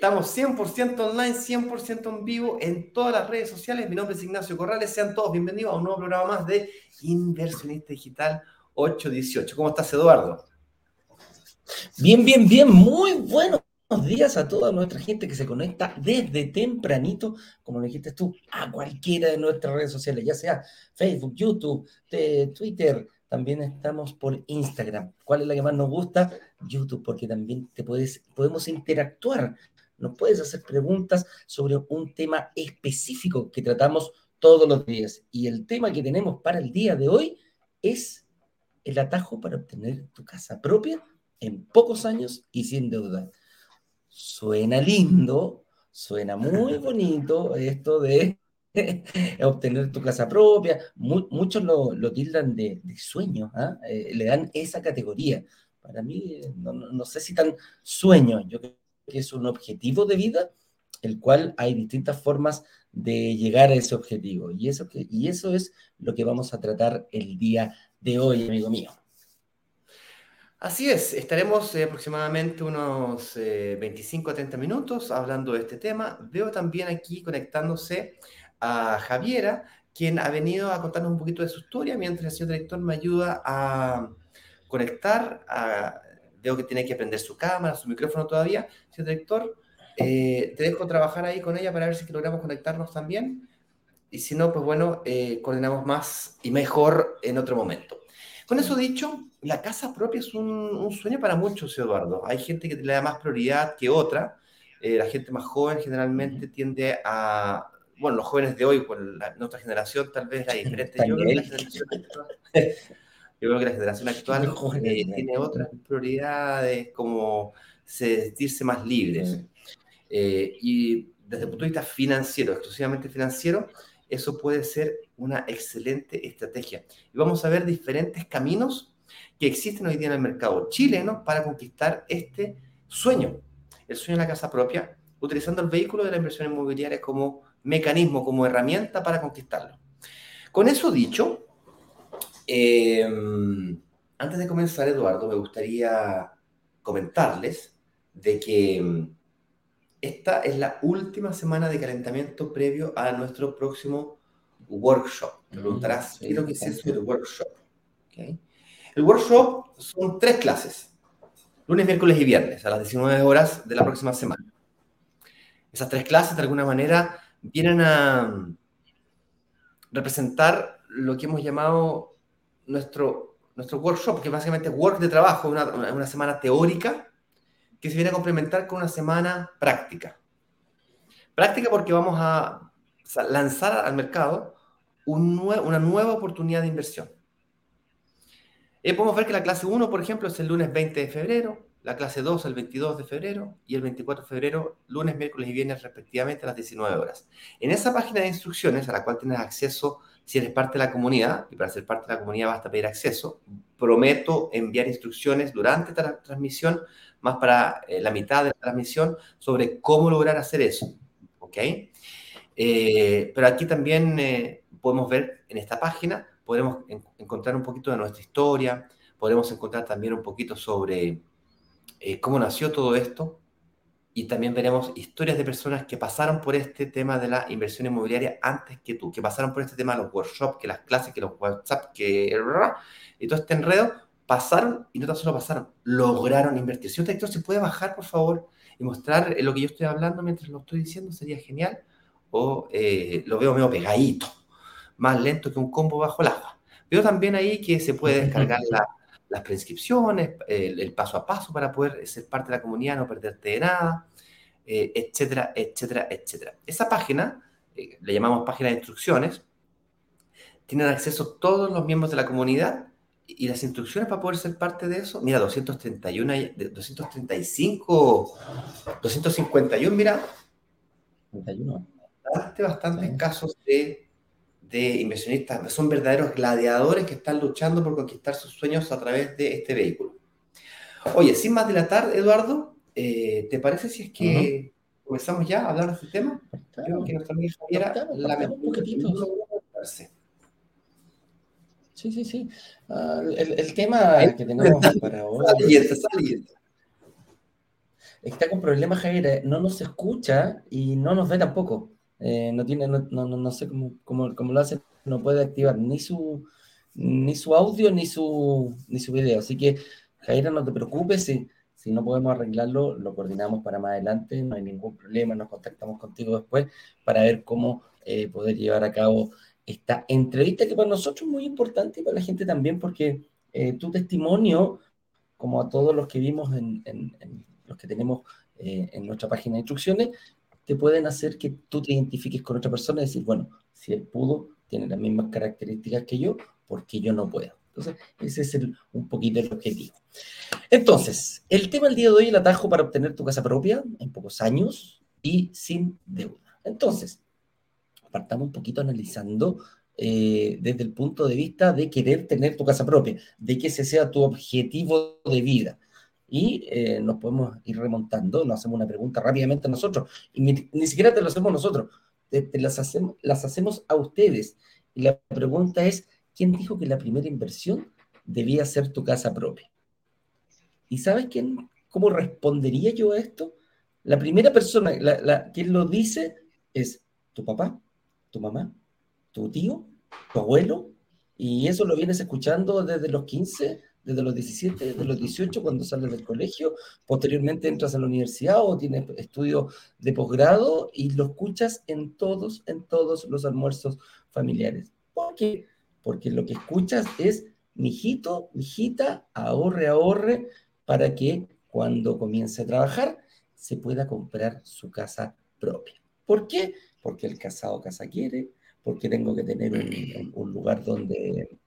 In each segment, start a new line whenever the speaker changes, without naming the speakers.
Estamos 100% online, 100% en vivo en todas las redes sociales. Mi nombre es Ignacio Corrales. Sean todos bienvenidos a un nuevo programa más de Inversionista Digital 818. ¿Cómo estás, Eduardo?
Bien, bien, bien. Muy buenos días a toda nuestra gente que se conecta desde tempranito, como lo dijiste tú, a cualquiera de nuestras redes sociales, ya sea Facebook, YouTube, Twitter, también estamos por Instagram. ¿Cuál es la que más nos gusta? YouTube, porque también te puedes, podemos interactuar. Nos puedes hacer preguntas sobre un tema específico que tratamos todos los días. Y el tema que tenemos para el día de hoy es el atajo para obtener tu casa propia en pocos años y sin deuda. Suena lindo, suena muy bonito esto de obtener tu casa propia. muchos lo, tildan de, sueño, ¿ah? eh, le dan esa categoría. Para mí, no, sé si tan sueño, yo que es un objetivo de vida, el cual hay distintas formas de llegar a ese objetivo. Y eso, y eso es lo que vamos a tratar el día de hoy, amigo mío.
Así es, estaremos eh, aproximadamente unos 25 a 30 minutos hablando de este tema. Veo también aquí conectándose a Javiera, quien ha venido a contarnos un poquito de su historia, mientras el señor director me ayuda a conectar. veo que tiene que aprender su cámara, su micrófono todavía. Señor director, eh, te dejo trabajar ahí con ella para ver si logramos conectarnos también. Y si no, pues bueno, eh, coordinamos más y mejor en otro momento. Con eso dicho, la casa propia es un, sueño para muchos, Eduardo. Hay gente que le da más prioridad que otra. Eh, la gente más joven generalmente tiende a bueno, los jóvenes de hoy, con nuestra generación tal vez la diferente. Yo creo que la generación actual, yo creo que la generación actual eh, tiene otras prioridades como sentirse más libres. Eh, y desde el punto de vista financiero, exclusivamente financiero, eso puede ser una excelente estrategia. Y vamos a ver diferentes caminos que existen hoy día en el mercado chileno para conquistar este sueño, el sueño de la casa propia, utilizando el vehículo de la inversión inmobiliaria como mecanismo, como herramienta para conquistarlo. Con eso dicho, em, antes de comenzar, Eduardo, me gustaría comentarles de que em, esta es la última semana de calentamiento previo a nuestro próximo workshop. Te mm, preguntarás, ¿qué es lo que es eso del workshop? El workshop son tres clases, lunes, miércoles y viernes, a las 19 horas de la próxima semana. Esas tres clases, de alguna manera, vienen a mm, representar lo que hemos llamado nuestro, nuestro workshop, que básicamente es work de trabajo, una, una semana teórica que se viene a complementar con una semana práctica. Práctica porque vamos a lanzar al mercado una nueva oportunidad de inversión. Eh, podemos ver que la clase 1, por ejemplo, es el lunes 20 de febrero, la clase 2 el 22 de febrero y el 24 de febrero, lunes, miércoles y viernes respectivamente a las 19 horas. En esa página de instrucciones a la cual tienes acceso si eres parte de la comunidad, y para ser parte de la comunidad basta pedir acceso, prometo enviar instrucciones durante la transmisión, más para eh, la mitad de la transmisión, sobre cómo lograr hacer eso. ¿Ok? Eh, pero aquí también eh, podemos ver en esta página, podemos encontrar un poquito de nuestra historia, podemos encontrar también un poquito sobre eh, cómo nació todo esto y también veremos historias de personas que pasaron por este tema de la inversión inmobiliaria antes que tú, que pasaron por este tema de los workshops, que las clases, que los WhatsApp, que y todo este enredo, pasaron y no tan solo pasaron, lograron invertir. Si un director se puede bajar, por favor, y mostrar lo que yo estoy hablando mientras lo estoy diciendo, sería genial. O eh, lo veo medio pegadito, más lento que un combo bajo el agua. Veo también ahí que se puede descargar la, las prescripciones, el, paso a paso para poder ser parte de la comunidad, no perderte de nada, eh, etcétera, etcétera, etcétera. Esa página, eh, le llamamos página de instrucciones, tienen acceso todos los miembros de la comunidad y las instrucciones para poder ser parte de eso, mira, 231, 235, 251, mira, bastante, bastantes casos de de inversionistas, son verdaderos gladiadores que están luchando por conquistar sus sueños a través de este vehículo. Oye, sin más dilatar, Eduardo, eh, ¿te parece si es que comenzamos ya a hablar de este tema? Creo que nuestra amiga Javiera la un
Sí, sí, sí. Uh, el, el, tema que tenemos para hoy. está con problemas, Javier, no nos escucha y no nos ve tampoco. Eh, no tiene, no, no, no sé cómo, cómo, cómo, lo hace, no puede activar ni su, ni su audio ni su, ni su video. Así que, Jaira, no te preocupes, si, si no podemos arreglarlo, lo coordinamos para más adelante, no hay ningún problema, nos contactamos contigo después para ver cómo eh, poder llevar a cabo esta entrevista que para nosotros es muy importante y para la gente también, porque eh, tu testimonio, como a todos los que vimos en, en, los que tenemos eh, en nuestra página de instrucciones, te pueden hacer que tú te identifiques con otra persona y decir, bueno, si él pudo, tiene las mismas características que yo, porque yo no puedo. Entonces, ese es el, un poquito el objetivo. Entonces, el tema del día de hoy, el atajo para obtener tu casa propia en pocos años y sin deuda. Entonces, partamos un poquito analizando eh, desde el punto de vista de querer tener tu casa propia, de que ese sea tu objetivo de vida. Y eh, nos podemos ir remontando, nos hacemos una pregunta rápidamente nosotros, y ni, siquiera te lo hacemos nosotros, te, las, hacemos, las hacemos a ustedes. Y la pregunta es, ¿quién dijo que la primera inversión debía ser tu casa propia? ¿Y sabes quién, cómo respondería yo a esto? La primera persona, la, lo dice es tu papá, tu mamá, tu tío, tu abuelo, y eso lo vienes escuchando desde los 15, desde los 17, desde los 18, cuando sales del colegio, posteriormente entras a la universidad o tienes estudios de posgrado y lo escuchas en todos, en todos los almuerzos familiares. ¿Por qué? Porque lo que escuchas es, mijito, mijita, ahorre, ahorre, para que cuando comience a trabajar se pueda comprar su casa propia. ¿Por qué? Porque el casado casa quiere, porque tengo que tener un, un lugar donde,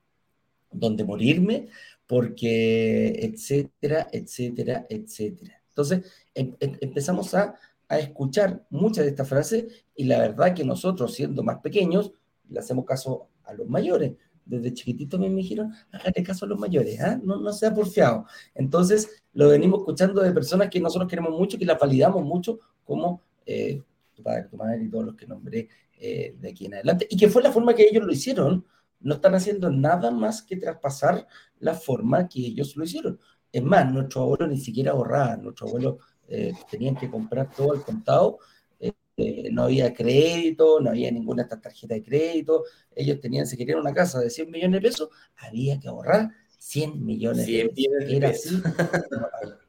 donde morirme, porque etcétera, etcétera, etcétera. Entonces em, em, empezamos a, a escuchar muchas de estas frases y la verdad que nosotros siendo más pequeños le hacemos caso a los mayores. Desde chiquitito me dijeron, hágale caso a los mayores, ¿eh? no, no sea porfiado. Entonces, lo venimos escuchando de personas que nosotros queremos mucho, que las validamos mucho, como eh, tu padre, tu madre y todos los que nombré eh, de aquí en adelante. Y que fue la forma que ellos lo hicieron. No están haciendo nada más que traspasar la forma que ellos lo hicieron. Es más, nuestro abuelo ni siquiera ahorraba, nuestro abuelo eh, tenían que comprar todo al contado eh, no había crédito, no había ninguna tarjeta de crédito, ellos tenían, si querían una casa de 100 millones de pesos, había que ahorrar 100 millones
100
de pesos.
millones de
Era
pesos.
así.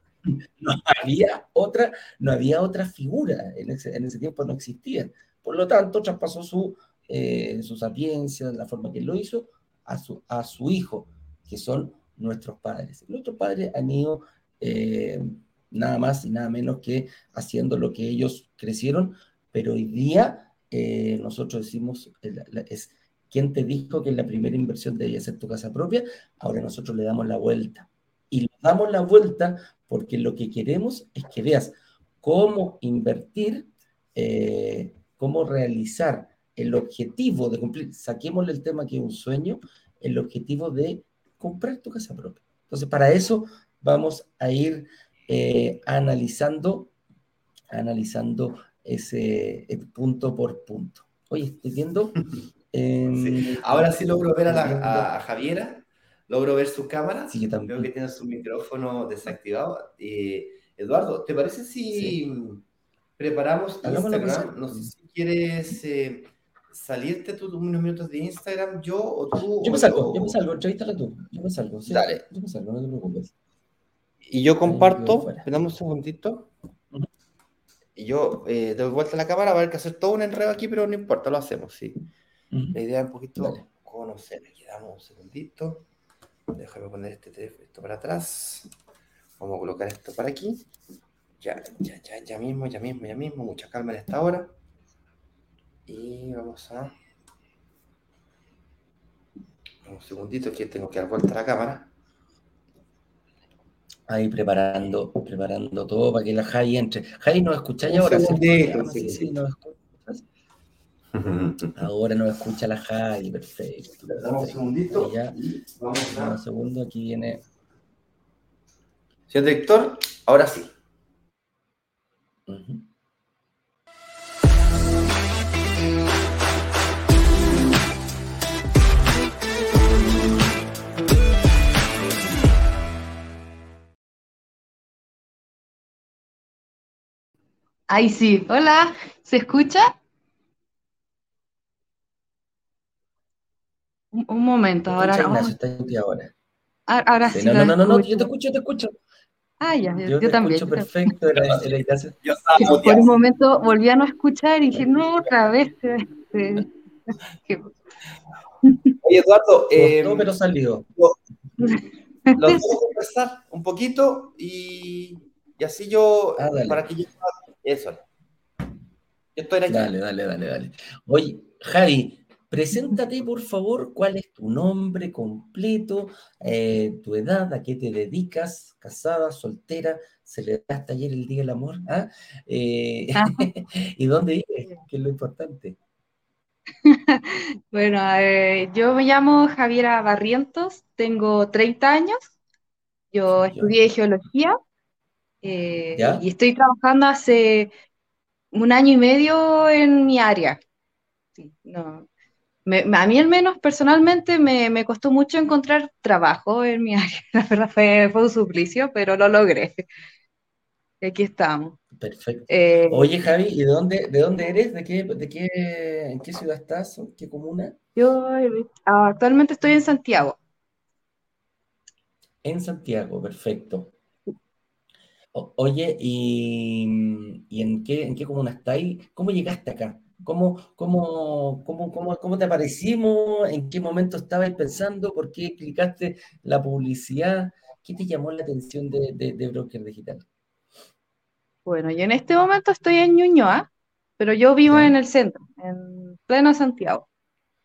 No había otra, no había otra figura, en ese, en ese tiempo no existían. Por lo tanto, traspasó su, eh, su sapiencia, la forma que lo hizo, a su, a su hijo, que son nuestros padres. Nuestros padres han ido eh, nada más y nada menos que haciendo lo que ellos crecieron, pero hoy día eh, nosotros decimos, es, ¿quién te dijo que la primera inversión debía ser tu casa propia? Ahora nosotros le damos la vuelta. Y le damos la vuelta porque lo que queremos es que veas cómo invertir, eh, cómo realizar el objetivo de cumplir, saquémosle el tema que es un sueño, el objetivo de comprar tu casa propia. Entonces, para eso vamos a ir eh, analizando, analizando ese eh, punto por punto. Oye, estoy viendo. Eh,
Sí. Ahora sí logro ver a, la, a, a Javiera, logro ver su cámara.
Sí, yo también.
Veo que tiene su micrófono desactivado. Eh, Eduardo, ¿te parece si
Sí.
preparamos Instagram? No sé si quieres eh, salirte tú unos minutos de Instagram, yo o tú.
Yo me salgo, yo me salgo, entrevístala tú. Yo me salgo, sí.
Dale.
Yo me salgo, no te preocupes.
Y yo comparto, dame un segundito. Y yo eh, doy vuelta a la cámara, va a haber que hacer todo un enredo aquí, pero no importa, lo hacemos, sí.
Ujú.
La idea es un poquito
Dale.
conocer. Aquí damos un segundito. Déjame poner este esto para atrás. Vamos a colocar esto para aquí. Ya, ya, ya, ya mismo, ya mismo, ya mismo. Mucha calma en esta hora. Y vamos a. Un segundito que tengo que dar vuelta a la cámara.
Ahí preparando, preparando todo para que la Jai entre. Jai, ¿nos escucháis ahora?
segundito, un
sí, sí,
segundito.
nos escuchas. Ahora nos escucha la Jai, perfecto.
Le damos un segundito.
Ya,
vamos a.
un segundo, aquí viene.
Señor director, ahora sí.
Ahí sí. Hola, ¿se escucha? Un, momento,
¿Me
ahora.
escucha,
oh,
Ignacio? Ti ahora.
a- ahora
Sí,
sí
no, no, no, no, no, yo te escucho, te escucho.
Ah, ya, yo,
Yo
yo
te
también.
escucho
yo
perfecto. Era, era Ignacio.
Yo estaba
Por un momento volví a no escuchar y dije, no, otra vez.
Oye, Eduardo, eh,
Costó, pero salió.
los voy a conversar un poquito y, y así yo,
Ah,
para que yo... Eso. Yo estoy aquí.
Dale, dale, dale, dale. Oye, Javi, preséntate por favor, cuál es tu nombre completo, eh, tu edad, a qué te dedicas, casada, soltera, celebras ayer el Día del Amor, ¿ah? Eh, y dónde vives, que es lo importante.
Bueno, eh, yo me llamo Javiera Barrientos, tengo 30 años, yo estudié geología y estoy trabajando hace un año y medio en mi área. Sí, no, me- a mí al menos personalmente me, me costó mucho encontrar trabajo en mi área, la verdad fue, fue un suplicio, pero lo logré. Aquí estamos.
Perfecto.
Eh,
Oye, Javi, ¿y de dónde, de dónde eres? ¿De qué, de qué, en qué ciudad estás? ¿En qué comuna?
yo eh, actualmente estoy en Santiago.
En Santiago, perfecto. O- oye, ¿y, y en qué, en qué comuna estáis? ¿Cómo llegaste acá? ¿Cómo, cómo, cómo, cómo, cómo te aparecimos? ¿En qué momento estabas pensando? ¿Por qué clicaste la publicidad? ¿Qué te llamó la atención de, de, de Broker Digital?
Bueno, yo en este momento estoy en Ñuñoa, pero yo vivo
Ya.
en el centro, en pleno Santiago.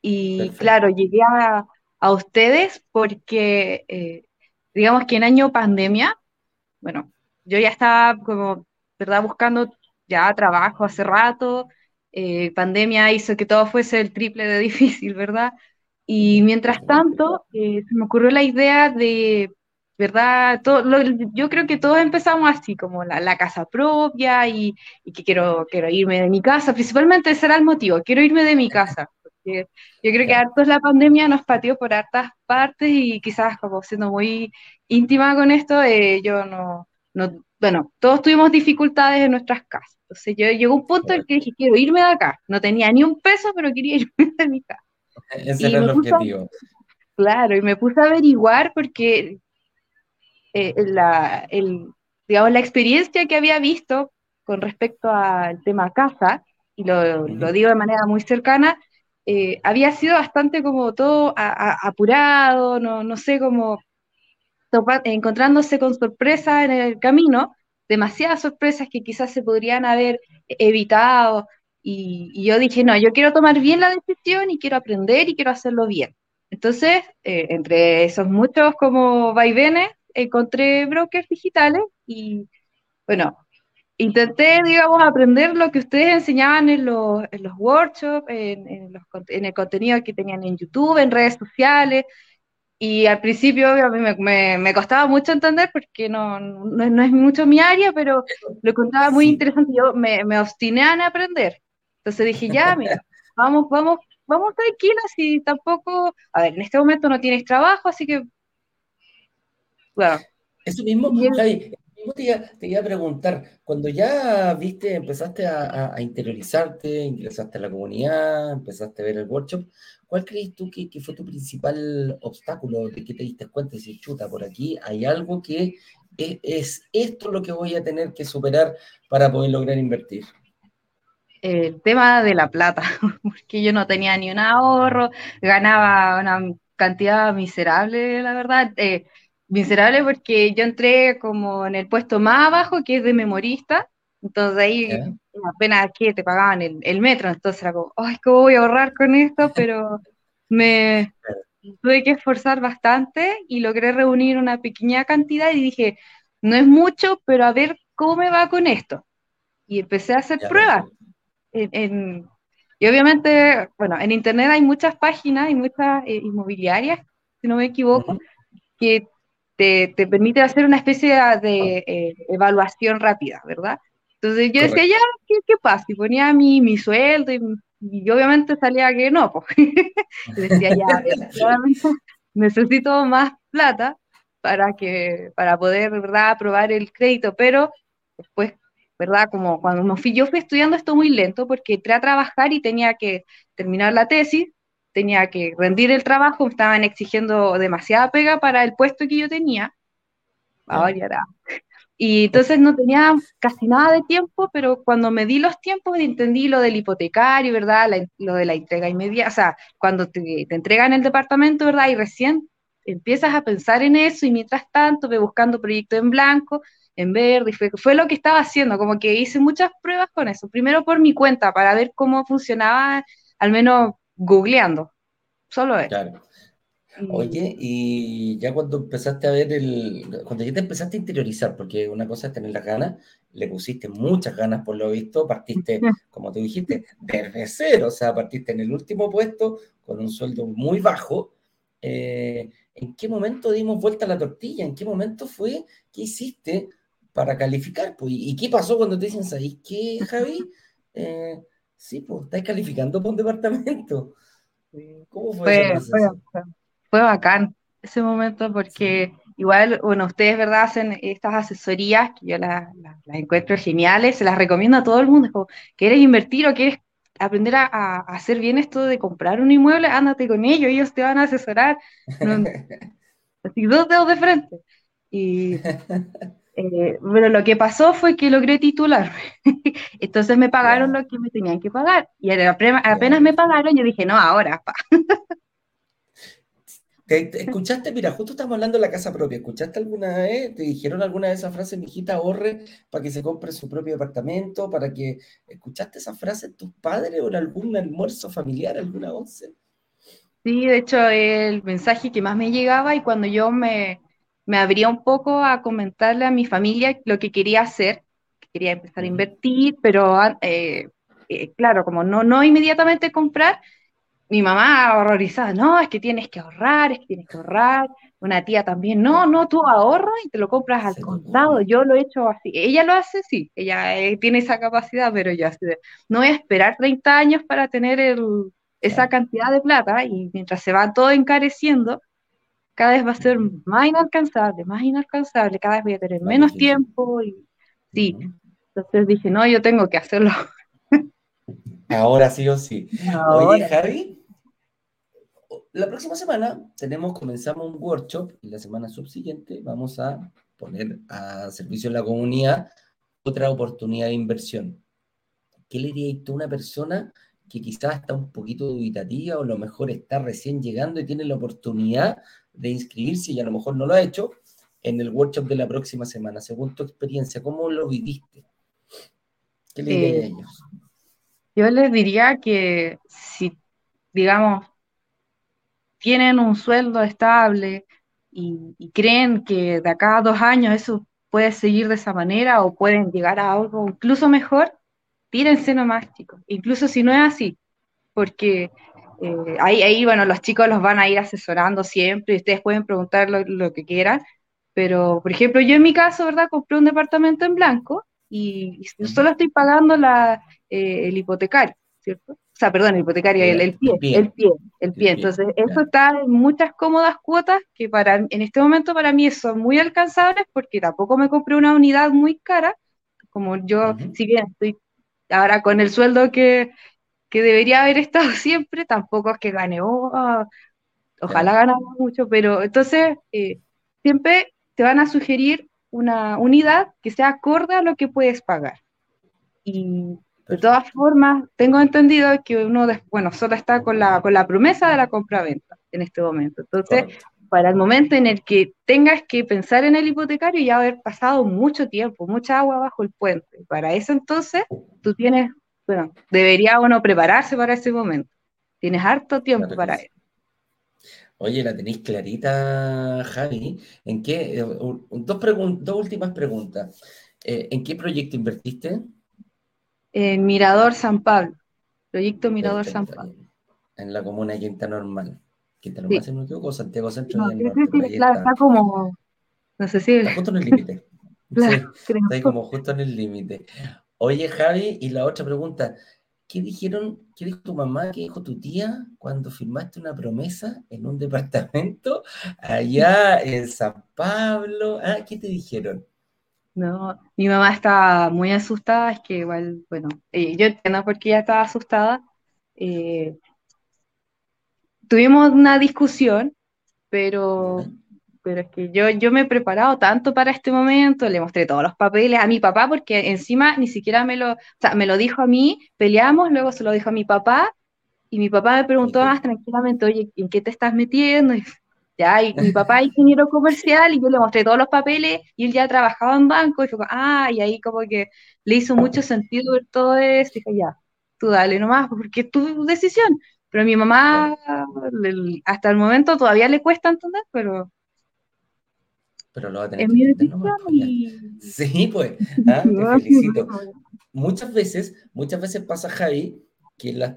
Y
Perfecto.
claro, llegué a, a ustedes porque, eh, digamos que en año pandemia, bueno, yo ya estaba como, ¿verdad? Buscando ya trabajo hace rato. Eh, pandemia hizo que todo fuese el triple de difícil, ¿verdad? Y mientras tanto, eh, se me ocurrió la idea de, ¿verdad? Todo, lo- yo creo que todos empezamos así, como la, la casa propia y, y que quiero, quiero irme de mi casa. Principalmente ese era el motivo, quiero irme de mi casa. Porque yo creo que hartos la pandemia nos pateó por hartas partes y quizás como siendo muy íntima con esto, eh, yo no, no, bueno, todos tuvimos dificultades en nuestras casas. Entonces yo llegó un punto en que dije, quiero irme de acá. No tenía ni un peso, pero quería irme de mi casa.
Ese
Y
era el
a-
objetivo.
Claro, y me puse a averiguar porque eh, la, el, digamos, la experiencia que había visto con respecto al tema casa, y lo, digo de manera muy cercana, eh, había sido bastante como todo a- a- apurado, no, no sé, como encontrándose con sorpresas en el camino, demasiadas sorpresas que quizás se podrían haber evitado. Y, yo dije, no, yo quiero tomar bien la decisión y quiero aprender y quiero hacerlo bien. Entonces, eh, entre esos muchos como vaivenes, encontré brokers digitales y, bueno, intenté, digamos, aprender lo que ustedes enseñaban en los, en los workshops, en, en el contenido que tenían en YouTube, en redes sociales. Y al principio a mí me, me- me costaba mucho entender porque no, no, no es mucho mi área, pero lo encontraba muy
Sí.
interesante. Yo me, me obstiné en aprender. Entonces dije, ya, mira, vamos, vamos, vamos tranquilas y tampoco, a ver, en este momento no tienes trabajo, así que, bueno,
Eso mismo,
Y el-
Javi, eso mismo te iba, te iba a preguntar, cuando ya viste, empezaste a, a- a interiorizarte, ingresaste a la comunidad, empezaste a ver el workshop, ¿cuál crees tú que, que fue tu principal obstáculo? ¿De que te diste cuenta y dices, chuta, por aquí hay algo que es, es esto lo que voy a tener que superar para poder lograr invertir?
el tema de la plata, porque yo no tenía ni un ahorro, ganaba una cantidad miserable, la verdad, eh, miserable porque yo entré como en el puesto más abajo, que es de memorista, entonces ahí
¿Ya?
Apenas que te pagaban el, el metro, entonces era como, ay, ¿cómo voy a ahorrar con esto? Pero me tuve que esforzar bastante y logré reunir una pequeña cantidad y dije, no es mucho, pero a ver cómo me va con esto. Y empecé a hacer
Ya,
pruebas en, en- y obviamente, bueno, en internet hay muchas páginas y muchas eh, inmobiliarias, si no me equivoco,
Ujú.
que te, te permiten hacer una especie de, de, eh, evaluación rápida, ¿verdad? Entonces yo decía, ya, ¿qué, qué pasa? Y ponía mi, mi sueldo y, y obviamente salía que no, pues. Decía, ya, claramente necesito más plata para que, para poder, ¿verdad?, aprobar el crédito, pero después ¿verdad? Como cuando me fui, yo fui estudiando esto muy lento porque entré a trabajar y tenía que terminar la tesis, tenía que rendir el trabajo, me estaban exigiendo demasiada pega para el puesto que yo tenía. Ahora ya Y entonces no tenía casi nada de tiempo, pero cuando me di los tiempos entendí lo del hipotecario, ¿verdad? lo de la entrega inmediata, o sea, cuando te, te entregan el departamento, ¿verdad? Y recién empiezas a pensar en eso y mientras tanto ve buscando proyectos en blanco, en verde, y fue, fue lo que estaba haciendo, como que hice muchas pruebas con eso, primero por mi cuenta, para ver cómo funcionaba, al menos googleando, solo eso. Claro.
Oye, y ya cuando empezaste a ver el, cuando ya te empezaste a interiorizar, porque una cosa es tener las ganas, le pusiste muchas ganas por lo visto, partiste, como te dijiste, desde cero, o sea, partiste en el último puesto con un sueldo muy bajo, eh, ¿en qué momento dimos vuelta a la tortilla? ¿En qué momento fue? ¿Qué hiciste para calificar? Pues, ¿Y qué pasó cuando te dicen, ¿sabes qué, Javi? Eh, sí, pues, estáis calificando por un departamento.
¿Cómo fue, fue, fue, bacán ese momento porque igual, bueno, ustedes, ¿verdad? Hacen estas asesorías que yo las, encuentro geniales, se las recomiendo a todo el mundo. ¿quieres invertir o quieres aprender a, hacer bien esto de comprar un inmueble, ándate con ellos, ellos te van a asesorar. así, dos dedos de frente. Y eh, bueno, lo que pasó fue que logré titular. Entonces me pagaron lo que me tenían que pagar. Y apenas me pagaron, yo dije, no, ahora.
¿Te, escuchaste? Mira, justo estamos hablando de la casa propia. ¿Escuchaste alguna vez? ¿Te dijeron alguna de esas frases, mijita, ahorre para que se compre su propio departamento? ¿Para que escuchaste esa frase tus padres o en algún almuerzo familiar, alguna once?
Sí, de hecho, el mensaje que más me llegaba y cuando yo me, me abría un poco a comentarle a mi familia lo que quería hacer, que quería empezar a invertir, pero eh, eh, claro, como no, no inmediatamente comprar, mi mamá horrorizada, no, es que tienes que ahorrar, es que tienes que ahorrar. Una tía también, no, no, tú ahorras y te lo compras al contado. Yo lo he hecho así. Ella lo hace, sí, ella eh, tiene esa capacidad, pero yo así no voy a esperar 30 años para tener esa cantidad de plata y mientras se va todo encareciendo, cada vez va a ser más inalcanzable, más inalcanzable, cada vez voy a tener menos tiempo y sí. Entonces dije, no, yo tengo que hacerlo.
Ahora sí o sí. Oye, Javi, la próxima semana tenemos, comenzamos un workshop y la semana subsiguiente vamos a poner a servicio de la comunidad otra oportunidad de inversión. ¿Qué le dirías tú a una persona que quizás está un poquito dubitativa o a lo mejor está recién llegando y tiene la oportunidad de inscribirse y a lo mejor no lo ha hecho en el workshop de la próxima semana? Según tu experiencia, ¿cómo lo viviste? ¿Qué le dirías a eh, ellos?
Yo les diría que si, digamos, tienen un sueldo estable y, creen que de acá a dos años eso puede seguir de esa manera o pueden llegar a algo incluso mejor, tírense nomás, chicos. Incluso si no es así, porque eh, ahí, ahí, bueno, los chicos los van a ir asesorando siempre y ustedes pueden preguntar lo, que quieran. Pero, por ejemplo, yo en mi caso, ¿verdad? Compré un departamento en blanco y, solo estoy pagando la, eh, el hipotecario, ¿cierto? O sea, perdón, el hipotecario, el, el, pie, el, pie, el pie, Entonces, eso está en muchas cómodas cuotas que para en este momento para mí son muy alcanzables porque tampoco me compré una unidad muy cara, como yo, si bien estoy ahora con el sueldo que, que debería haber estado siempre, tampoco es que gane, oh, ojalá ganara mucho, pero entonces eh, siempre te van a sugerir una unidad que sea acorde a lo que puedes pagar. Y de todas formas, tengo entendido que uno, bueno, solo está con la, con la promesa de la compra-venta en este momento. Entonces, para el momento en el que tengas que pensar en el hipotecario, ya haber pasado mucho tiempo, mucha agua bajo el puente. Para eso entonces, tú tienes, bueno, debería uno prepararse para ese momento. Tienes harto tiempo para eso.
Oye, la tenéis clarita, Javi. ¿En qué? Eh, dos, dos últimas preguntas. Eh, ¿En qué proyecto invertiste?
En Mirador San Pablo, proyecto Mirador San Pablo.
En la comuna de Quinta Normal. Quinta Normal, si no me equivoco, Santiago Centro.
No, claro, está, como, no sé si...
Está justo en el límite. sí, está ahí como justo en el límite. Oye, Javi, y la otra pregunta, ¿qué dijeron, qué dijo tu mamá, qué dijo tu tía cuando firmaste una promesa en un departamento allá en San Pablo? Ah, ¿qué te dijeron?
No, mi mamá estaba muy asustada, es que igual, bueno, eh, yo entiendo por qué ella estaba asustada. Eh, tuvimos una discusión, pero, pero es que yo, yo me he preparado tanto para este momento, le mostré todos los papeles a mi papá, porque encima ni siquiera me lo, o sea, me lo dijo a mí, peleamos, luego se lo dijo a mi papá, y mi papá me preguntó más tranquilamente, oye, ¿en qué te estás metiendo? Y ya, y mi papá es ingeniero comercial y yo le mostré todos los papeles y él ya trabajaba en banco y fue ah, y ahí como que le hizo mucho sentido ver todo eso y dije, ya, tú dale nomás, porque es tu decisión. Pero a mi mamá, hasta el momento todavía le cuesta entender, pero...
Pero lo va a tener ¿no? Pues, sí, pues, ah, te felicito. Muchas veces, muchas veces pasa, Javi, que las,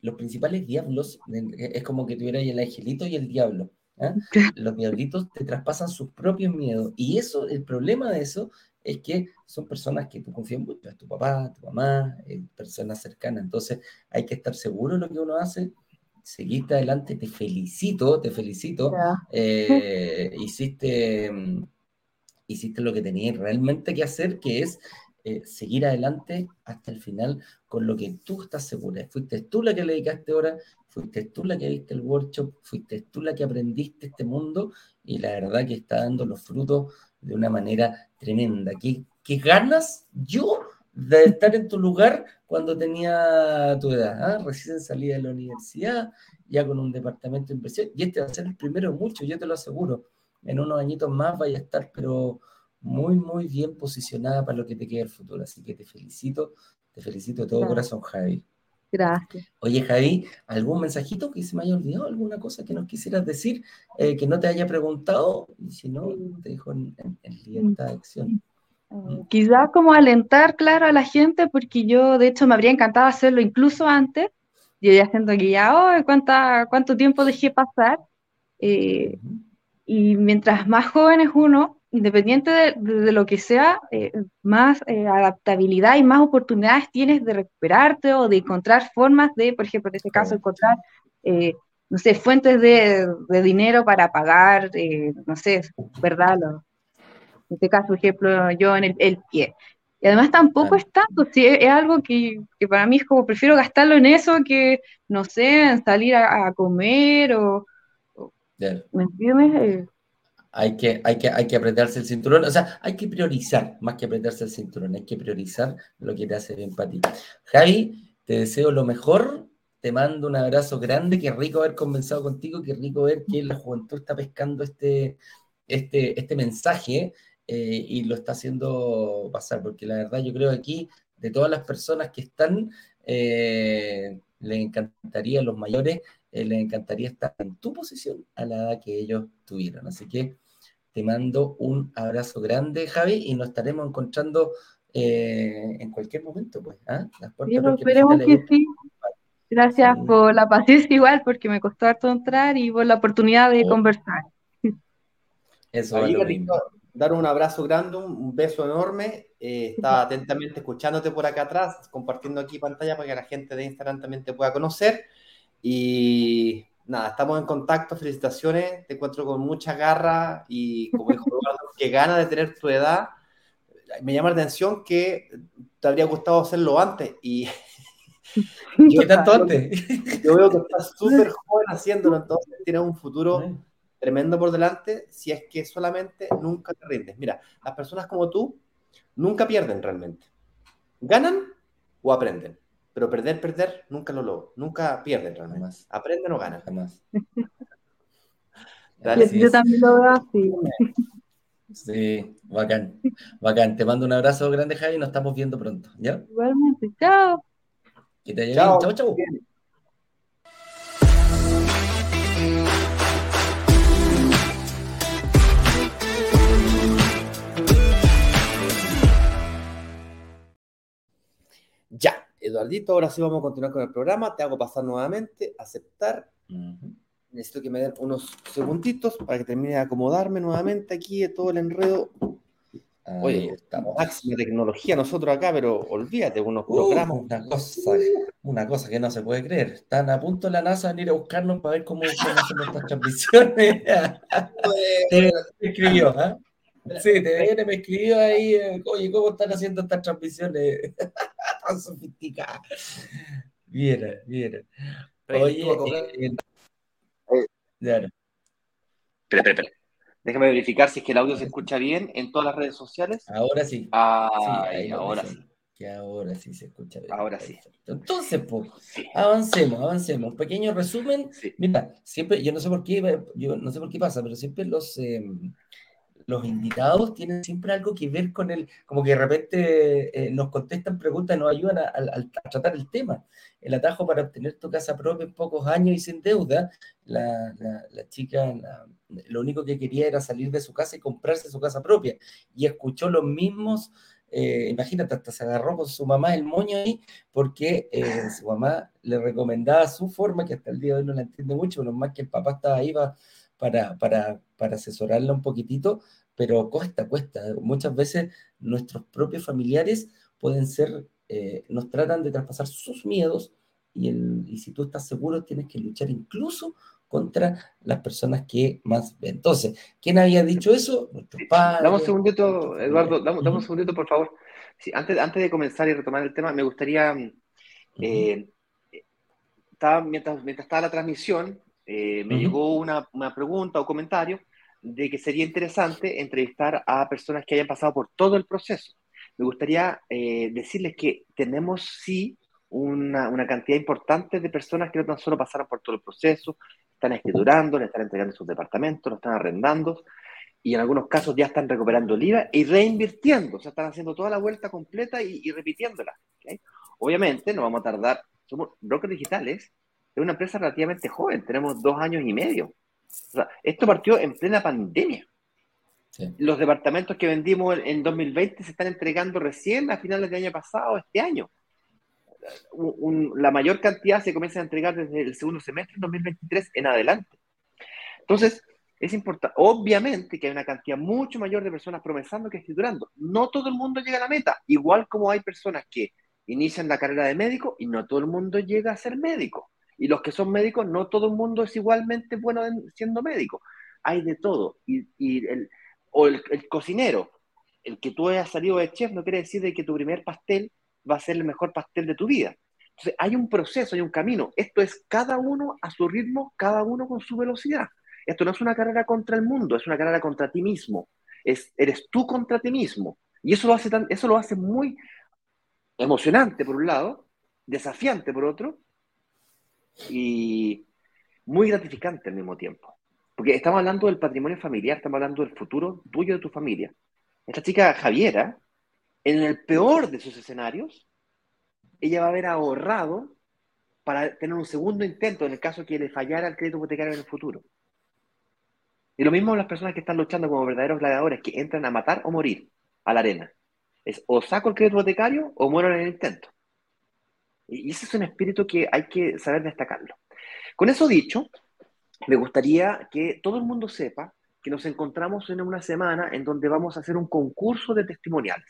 los principales diablos, es como que tuviera el angelito y el diablo. Los diablitos te traspasan sus propios miedos. Y eso, el problema de eso es que son personas que tú confías mucho, es tu papá, tu mamá, eh, personas cercanas. Entonces hay que estar seguro de lo que uno hace, seguiste adelante, te felicito, te felicito. Eh, hiciste, mm, hiciste lo que tenías realmente que hacer, que es eh, seguir adelante hasta el final con lo que tú estás segura. Fuiste tú la que le dedicaste ahora, fuiste tú la que viste el workshop, fuiste tú la que aprendiste este mundo y la verdad que está dando los frutos de una manera tremenda. ¿Qué, qué ganas yo de estar en tu lugar cuando tenía tu edad? ¿ah? Recién salí de la universidad, ya con un departamento de inversión, y este va a ser el primero mucho, yo te lo aseguro. En unos añitos más vaya a estar, pero muy, muy bien posicionada para lo que te queda el futuro. Así que te felicito, te felicito de todo corazón, Javi.
Gracias.
Oye, Javi, ¿algún mensajito que se me haya olvidado? ¿Alguna cosa que nos quisieras decir eh, que no te haya preguntado? Y si no, te dejo en, libertad de acción.
Eh, mm. Quizás como alentar, claro, a la gente, porque yo, de hecho, me habría encantado hacerlo incluso antes. Yo ya siento que ya, oh, ¿cuánto tiempo dejé pasar? Eh, y mientras más jóvenes uno, independiente de, lo que sea, eh, más eh, adaptabilidad y más oportunidades tienes de recuperarte o de encontrar formas de, por ejemplo, en este caso, encontrar, eh, no sé, fuentes de, dinero para pagar, no sé, ¿verdad? en este caso, por ejemplo, yo en el, pie. Y además tampoco es tanto, si es, algo que, para mí es como prefiero gastarlo en eso que, no sé, en salir a, comer o... ¿Me entiendes?
Hay que, hay, que, hay que apretarse el cinturón, o sea, hay que priorizar, más que apretarse el cinturón, hay que priorizar lo que te hace bien para ti. Javi, te deseo lo mejor, te mando un abrazo grande, qué rico haber conversado contigo, qué rico ver que la juventud está pescando este, este, este mensaje eh, y lo está haciendo pasar, porque la verdad yo creo que aquí, de todas las personas que están, eh, les encantaría, los mayores, eh, les encantaría estar en tu posición a la edad que ellos tuvieron. Así que te mando un abrazo grande, Javi, y nos estaremos encontrando eh, en cualquier momento, pues. ¿ah?
esperemos que sí. Gracias por la paciencia igual, porque me costó harto entrar y por la oportunidad de oh. conversar.
Eso, dar un abrazo grande, un beso enorme. Eh, estaba atentamente escuchándote por acá atrás, compartiendo aquí pantalla para que la gente de Instagram también te pueda conocer. Y nada, estamos en contacto, felicitaciones, te encuentro con mucha garra y como dijo Eduardo, que gana de tener tu edad. Me llama la atención que te habría gustado hacerlo antes y...
¿Qué tanto antes?
Yo veo que estás súper joven haciéndolo, entonces tienes un futuro tremendo por delante si es que solamente nunca te rindes. Mira, las personas como tú nunca pierden realmente. Ganan o aprenden. Pero perder, perder, nunca lo logro. Nunca pierden realmente. Aprenden o ganan. Jamás.
Yo también lo veo así.
Sí, bacán. Bacán. Te mando un abrazo grande, Javi, y nos estamos viendo pronto. ¿Ya?
Igualmente. Chao.
Que te Chao, chao. chao.
Ya. Eduardito, ahora sí vamos a continuar con el programa. Te hago pasar nuevamente, aceptar. Necesito que me den unos segunditos para que termine de acomodarme nuevamente aquí de todo el enredo. Oye, estamos máxima tecnología nosotros acá, pero olvídate, unos uh, programas.
Una cosa, una cosa que no se puede creer. Están a punto la NASA de venir a buscarnos para ver cómo, hacemos nuestras transmisiones. Te escribió, ¿eh? Sí, te viene, me escribió ahí, eh, oye, ¿cómo están haciendo estas transmisiones tan sofisticadas? Viera, viera. Oye, eh,
eh, Espera, espera, espera. Déjame verificar si es que el audio se escucha bien en todas las redes sociales.
Ahora sí.
Ah, ahora sí.
Que ahora sí se escucha bien.
Ahora sí.
Entonces, pues, avancemos, avancemos. Un pequeño resumen. Mira, siempre, yo no sé por qué, yo no sé por qué pasa, pero siempre los, em, los invitados tienen siempre algo que ver con el, como que de repente eh, nos contestan preguntas, nos ayudan a, tratar el tema. El atajo para obtener tu casa propia en pocos años y sin deuda, la, la, chica lo único que quería era salir de su casa y comprarse su casa propia. Y escuchó los mismos, eh, imagínate, hasta se agarró con su mamá el moño ahí, porque eh, su mamá le recomendaba su forma, que hasta el día de hoy no la entiende mucho, pero más que el papá estaba ahí para para, para, para asesorarla un poquitito, pero cuesta, cuesta. Muchas veces nuestros propios familiares pueden ser, eh, nos tratan de traspasar sus miedos y, el, y si tú estás seguro tienes que luchar incluso contra las personas que más ven. Entonces, ¿quién había dicho eso?
Nuestros padres. Dame un segundito, Eduardo, dame, un segundito, por favor. Sí, antes, antes de comenzar y retomar el tema, me gustaría, eh, estaba, mientras, mientras estaba la transmisión, eh, me llegó una, pregunta o comentario de que sería interesante entrevistar a personas que hayan pasado por todo el proceso. Me gustaría eh, decirles que tenemos sí una, cantidad importante de personas que no tan solo pasaron por todo el proceso, están escriturando, le están entregando sus departamentos, lo están arrendando y en algunos casos ya están recuperando el IVA y reinvirtiendo, o sea, están haciendo toda la vuelta completa y, repitiéndola. Obviamente no vamos a tardar, somos brokers digitales, es una empresa relativamente joven, tenemos dos años y medio. esto partió en plena pandemia. Los departamentos que vendimos en 2020 se están entregando recién a finales del año pasado, este año. la mayor cantidad se comienza a entregar desde el segundo semestre de 2023 en adelante. Entonces, es importante, obviamente que hay una cantidad mucho mayor de personas promesando que escriturando. No todo el mundo llega a la meta, igual como hay personas que inician la carrera de médico y no todo el mundo llega a ser médico. Y los que son médicos, no todo el mundo es igualmente bueno siendo médico. Hay de todo. Y, el, o el, cocinero, el que tú hayas salido de chef no quiere decir de que tu primer pastel va a ser el mejor pastel de tu vida. Entonces, hay un proceso, hay un camino. Esto es cada uno a su ritmo, cada uno con su velocidad. Esto no es una carrera contra el mundo, es una carrera contra ti mismo. Es, eres tú contra ti mismo. Y eso lo, hace tan, eso lo hace muy emocionante, por un lado, desafiante, por otro, y muy gratificante al mismo tiempo. Porque estamos hablando del patrimonio familiar, estamos hablando del futuro tuyo de tu familia. Esta chica Javiera, en el peor de sus escenarios, ella va a haber ahorrado para tener un segundo intento en el caso que le fallara el crédito hipotecario en el futuro. Y lo mismo las personas que están luchando como verdaderos gladiadores, que entran a matar o morir a la arena. Es o saco el crédito hipotecario o muero en el intento. Y ese es un espíritu que hay que saber destacarlo. Con eso dicho, me gustaría que todo el mundo sepa que nos encontramos en una semana en donde vamos a hacer un concurso de testimoniales.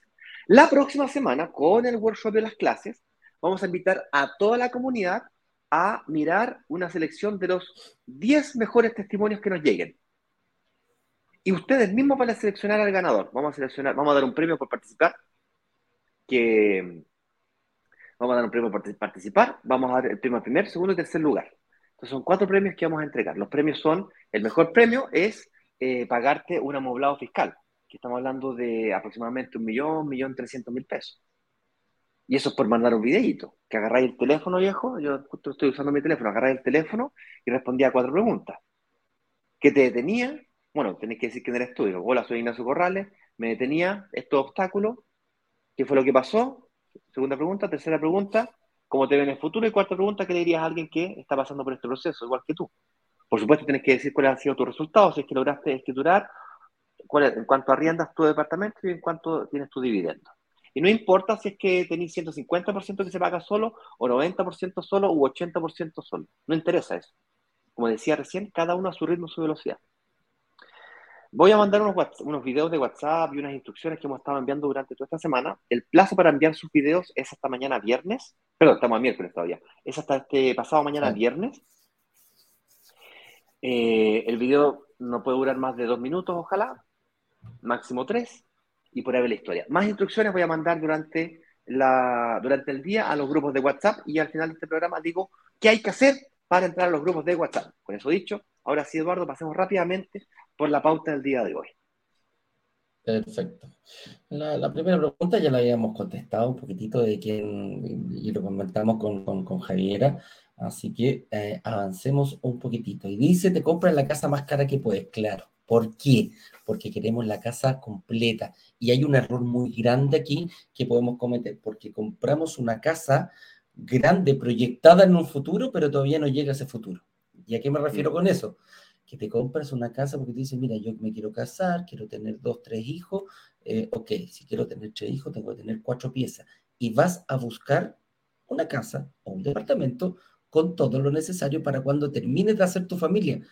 La próxima semana, con el workshop de las clases, vamos a invitar a toda la comunidad a mirar una selección de los 10 mejores testimonios que nos lleguen. Y ustedes mismos van a seleccionar al ganador. Vamos a seleccionar, vamos a dar un premio por participar, que Vamos a dar un premio por participar, vamos a dar el premio primer, segundo y tercer lugar. Entonces son cuatro premios que vamos a entregar. Los premios son, el mejor premio es eh, pagarte un amoblado fiscal, estamos hablando de aproximadamente un millón, millón trescientos mil pesos. Y eso es por mandar un videíto, que agarráis el teléfono, viejo, yo justo estoy usando mi teléfono, agarráis el teléfono y respondía a cuatro preguntas. ¿Qué te detenía? Bueno, tenés que decir quién eres tú. Digo, hola, soy Ignacio Corrales, me detenía estos obstáculos, ¿qué fue lo que pasó? Segunda pregunta. Tercera pregunta, ¿cómo te ven en el futuro? Y cuarta pregunta, ¿qué le dirías a alguien que está pasando por este proceso, igual que tú? Por supuesto, tienes que decir cuáles han sido tus resultados, si es que lograste escriturar, cuál, en cuanto arriendas tu departamento y en cuanto tienes tu dividendo. Y no importa si es que tenéis 150% que se paga solo, o 90% solo, u 80% solo. No interesa eso. Como decía recién, cada uno a su ritmo, su velocidad. Voy a mandar unos, unos videos de WhatsApp y unas instrucciones que hemos estado enviando durante toda esta semana. El plazo para enviar sus videos es hasta mañana viernes. Perdón, estamos a miércoles todavía. Es hasta este pasado mañana viernes. Eh, el video no puede durar más de dos minutos, ojalá. máximo tres, y por ahí la historia. Más instrucciones voy a mandar durante, la, durante el día a los grupos de WhatsApp y al final de este programa digo qué hay que hacer para entrar a los grupos de WhatsApp. Con eso dicho, ahora sí, Eduardo, pasemos rápidamente por la pauta del día de hoy.
Perfecto. La, primera pregunta ya la habíamos contestado un poquitito de quién, y lo comentamos con, con, Javiera, así que eh, avancemos un poquitito. Y dice, te compras la casa más cara que puedes, claro. ¿Por qué? Porque queremos la casa completa. Y hay un error muy grande aquí que podemos cometer, porque compramos una casa grande, proyectada en un futuro, pero todavía no llega a ese futuro. ¿Y a qué me refiero con eso? Que te compras una casa porque te dicen, mira, yo me quiero casar, quiero tener dos, tres hijos. Eh, ok, si quiero tener tres hijos, tengo que tener cuatro piezas. Y vas a buscar una casa o un departamento con todo lo necesario para cuando termines de hacer tu familia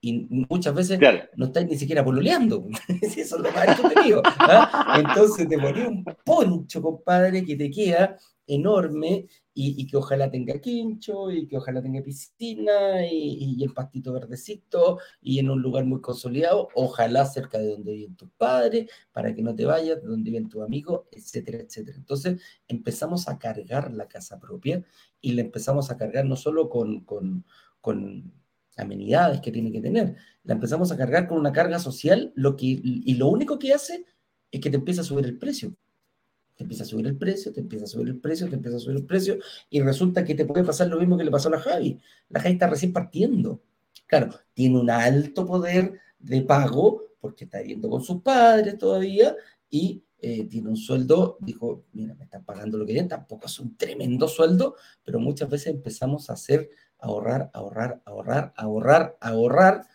y muchas veces no estáis ni siquiera pololeando. eso es lo más entretenido. ¿ah? Entonces te pones un poncho, compadre, que te queda enorme y, que ojalá tenga quincho y que ojalá tenga piscina y, el pastito verdecito y en un lugar muy consolidado, ojalá cerca de donde viven tus padres, para que no te vayas, de donde viven tus amigos, etcétera, etcétera. Entonces empezamos a cargar la casa propia y la empezamos a cargar no solo con, con, con amenidades que tiene que tener. La empezamos a cargar con una carga social lo que, y lo único que hace es que te empieza a subir el precio. Te empieza a subir el precio, te empieza a subir el precio, te empieza a subir el precio y resulta que te puede pasar lo mismo que le pasó a la Javi. La Javi está recién partiendo. Claro, tiene un alto poder de pago porque está viviendo con sus padres todavía y eh, tiene un sueldo, dijo, mira, me están pagando lo que tienen, tampoco es un tremendo sueldo, pero muchas veces empezamos a hacer ahorrar, ahorrar, ahorrar, ahorrar, ahorrar,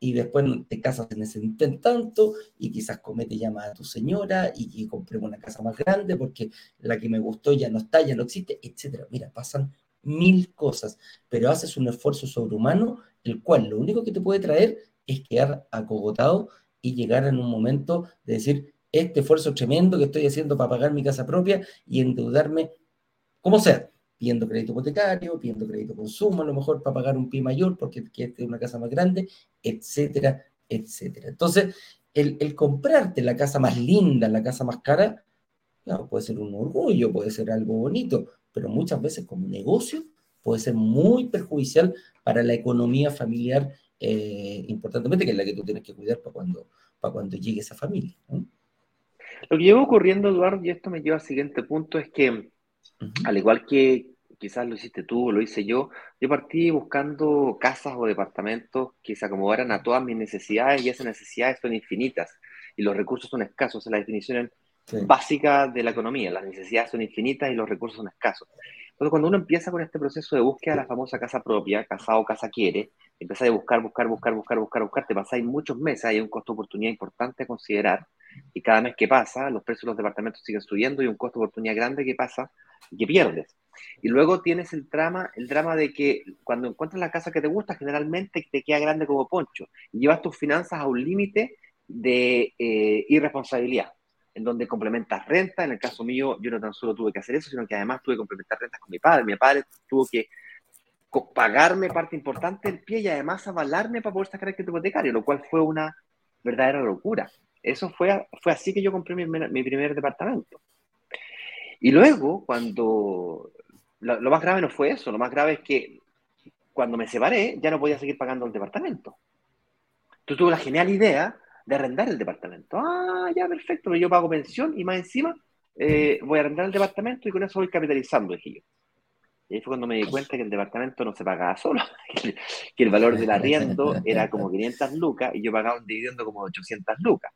y después te casas en ese tanto y quizás comete llama a tu señora y, y una casa más grande porque la que me gustó ya no está, ya no existe, etcétera. Mira, pasan mil cosas, pero haces un esfuerzo sobrehumano, el cual lo único que te puede traer es quedar acogotado y llegar en un momento de decir, este esfuerzo tremendo que estoy haciendo para pagar mi casa propia y endeudarme, como sea pidiendo crédito hipotecario, pidiendo crédito consumo, a lo mejor para pagar un pie mayor porque quieres una casa más grande, etcétera, etcétera. Entonces, el, comprarte la casa más linda, la casa más cara, puede ser un orgullo, puede ser algo bonito, pero muchas veces como negocio puede ser muy perjudicial para la economía familiar, eh, importantemente, que es la que tú tienes que cuidar para cuando, para cuando llegue esa familia.
Lo que lleva ocurriendo, Eduardo, y esto me lleva al siguiente punto, es que al igual que quizás lo hiciste tú o lo hice yo, yo partí buscando casas o departamentos que se acomodaran a todas mis necesidades y esas necesidades son infinitas y los recursos son escasos. es la definición básica de la economía, las necesidades son infinitas y los recursos son escasos. Entonces, cuando uno empieza con este proceso de búsqueda de la famosa casa propia, casa o casa quiere, empieza a buscar, buscar, buscar, buscar, buscar, buscar, te pasáis muchos meses, hay un costo de oportunidad importante a considerar, y cada mes que pasa, los precios de los departamentos siguen subiendo y un costo de oportunidad grande que pasa y que pierdes. Y luego tienes el drama, el drama de que cuando encuentras la casa que te gusta, generalmente te queda grande como poncho llevas tus finanzas a un límite de eh, irresponsabilidad, en donde complementas renta. En el caso mío, yo no tan solo tuve que hacer eso, sino que además tuve que complementar rentas con mi padre. Mi padre tuvo que pagarme parte importante del pie y además avalarme para poder sacar el crédito hipotecario, lo cual fue una verdadera locura. Eso fue, fue así que yo compré mi, primer departamento. Y luego, cuando lo, más grave no fue eso, lo más grave es que cuando me separé ya no podía seguir pagando el departamento. Entonces tuve la genial idea de arrendar el departamento. Ah, ya, perfecto, pero yo pago pensión y más encima eh, voy a arrendar el departamento y con eso voy capitalizando, dije yo. Y ahí fue cuando me di cuenta que el departamento no se pagaba solo, que el valor del arriendo era como 500 lucas y yo pagaba un dividendo como 800 lucas.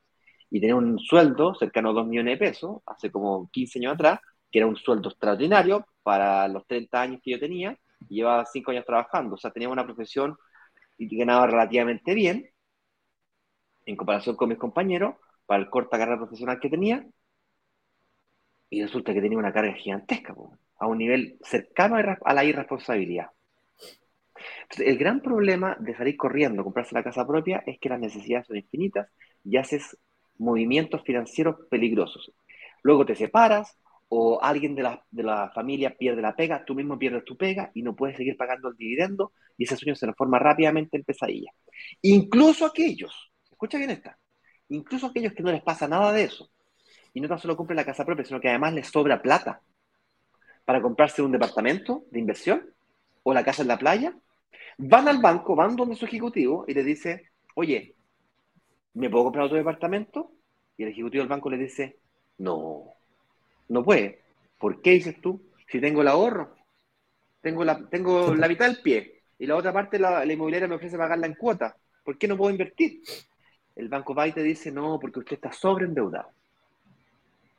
Y tenía un sueldo cercano a 2 millones de pesos, hace como 15 años atrás, que era un sueldo extraordinario para los 30 años que yo tenía, y llevaba 5 años trabajando, o sea, tenía una profesión y ganaba relativamente bien en comparación con mis compañeros para el corta carrera profesional que tenía, y resulta que tenía una carga gigantesca, a un nivel cercano a la irresponsabilidad. Entonces, el gran problema de salir corriendo, comprarse la casa propia, es que las necesidades son infinitas y haces movimientos financieros peligrosos. Luego te separas o alguien de la, de la, familia pierde la pega, tú mismo pierdes tu pega y no puedes seguir pagando el dividendo y ese sueño se transforma rápidamente en pesadilla. Incluso aquellos, escucha bien esta, incluso aquellos que no les pasa nada de eso, y no tan solo compran la casa propia, sino que además les sobra plata para comprarse un departamento de inversión o la casa en la playa, van al banco, van donde su ejecutivo y le dice, oye, ¿me puedo comprar otro departamento? Y el ejecutivo del banco le dice, no, no puede. ¿Por qué dices tú? Si tengo el ahorro, tengo la, tengo la mitad del pie y la otra parte la, la inmobiliaria me ofrece pagarla en cuota. ¿Por qué no puedo invertir? El banco va y te dice, no, porque usted está sobreendeudado.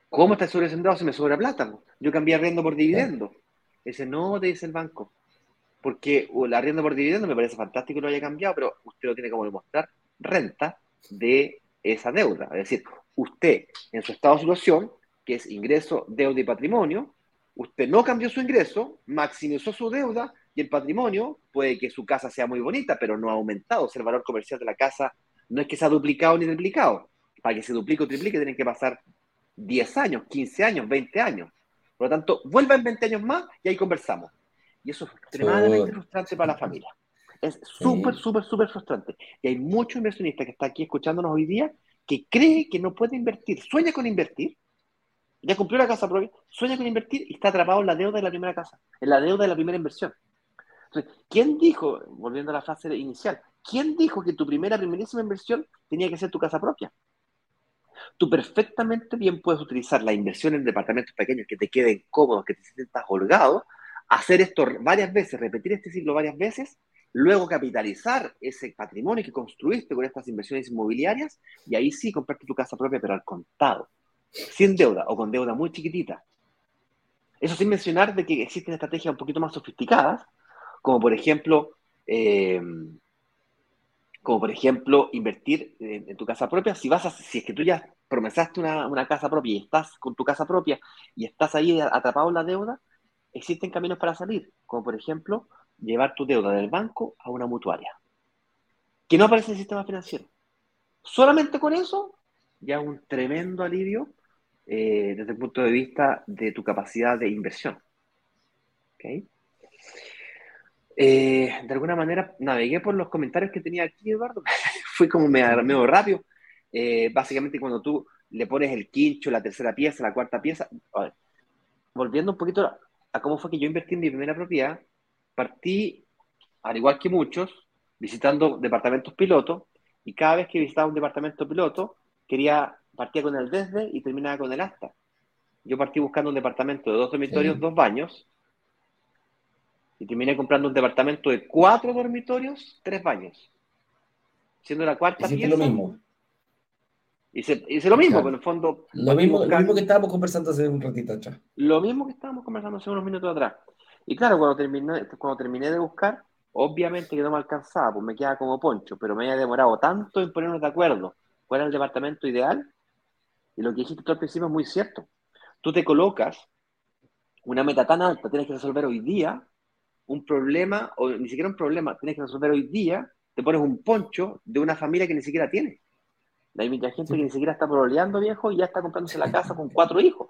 ¿Cómo está sobreendeudado si me sobra plata? Yo cambié arriendo por dividendo. Dice, no, te dice el banco. Porque el arriendo por dividendo me parece fantástico que lo haya cambiado, pero usted lo tiene como demostrar renta de esa deuda. Es decir, usted en su estado de situación, que es ingreso, deuda y patrimonio, usted no cambió su ingreso, maximizó su deuda y el patrimonio, puede que su casa sea muy bonita, pero no ha aumentado. O sea, el valor comercial de la casa no es que se ha duplicado ni triplicado. Para que se duplique o triplique tienen que pasar 10 años, 15 años, 20 años. Por lo tanto, vuelvan 20 años más y ahí conversamos. Y eso es extremadamente frustrante para la familia. Es súper, súper, súper frustrante. Y hay muchos inversionistas que están aquí escuchándonos hoy día que cree que no puede invertir, sueña con invertir, ya cumplió la casa propia, sueña con invertir y está atrapado en la deuda de la primera casa, en la deuda de la primera inversión. Entonces, ¿quién dijo, volviendo a la frase inicial, quién dijo que tu primera, primerísima inversión tenía que ser tu casa propia? Tú perfectamente bien puedes utilizar la inversión en departamentos pequeños que te queden cómodos, que te sientas holgado, hacer esto varias veces, repetir este ciclo varias veces, luego capitalizar ese patrimonio que construiste con estas inversiones inmobiliarias y ahí sí comprarte tu casa propia, pero al contado, sin deuda o con deuda muy chiquitita. Eso sin mencionar de que existen estrategias un poquito más sofisticadas, como por ejemplo, eh, como por ejemplo invertir en, tu casa propia. Si vas si es que tú ya promesaste una, una, casa propia y estás con tu casa propia y estás ahí atrapado en la deuda, existen caminos para salir, como por ejemplo llevar tu deuda del banco a una mutuaria, que no aparece en el sistema financiero. Solamente con eso ya un tremendo alivio eh, desde el punto de vista de tu capacidad de inversión. ¿Okay? Eh, de alguna manera navegué por los comentarios que tenía aquí, Eduardo. Fui como medio, rápido. Eh, básicamente, cuando tú le pones el quincho, la tercera pieza, la cuarta pieza. volviendo un poquito a cómo fue que yo invertí en mi primera propiedad, partí, al igual que muchos, visitando departamentos pilotos, y cada vez que visitaba un departamento piloto, quería, partía con el desde y terminaba con el hasta. Yo partí buscando un departamento de dos dormitorios, dos baños, y terminé comprando un departamento de cuatro dormitorios, tres baños. Siendo la cuarta
Hiciste pieza. lo mismo.
Hice, hice lo mismo, pero en el fondo.
Lo mismo, lo mismo que estábamos conversando hace un ratito atrás.
Lo mismo que estábamos conversando hace unos minutos atrás. Y claro, cuando terminé, cuando terminé de buscar, obviamente que no me alcanzaba, pues me quedaba como poncho, pero me había demorado tanto en ponernos de acuerdo cuál era el departamento ideal. Y lo que dijiste tú al principio es muy cierto. Tú te colocas una meta tan alta, tienes que resolver hoy día, un problema, o ni siquiera un problema, tienes que resolver hoy día, te pones un poncho de una familia que ni siquiera tiene. Hay mucha gente que ni siquiera está proleando, viejo, y ya está comprándose la casa con cuatro hijos.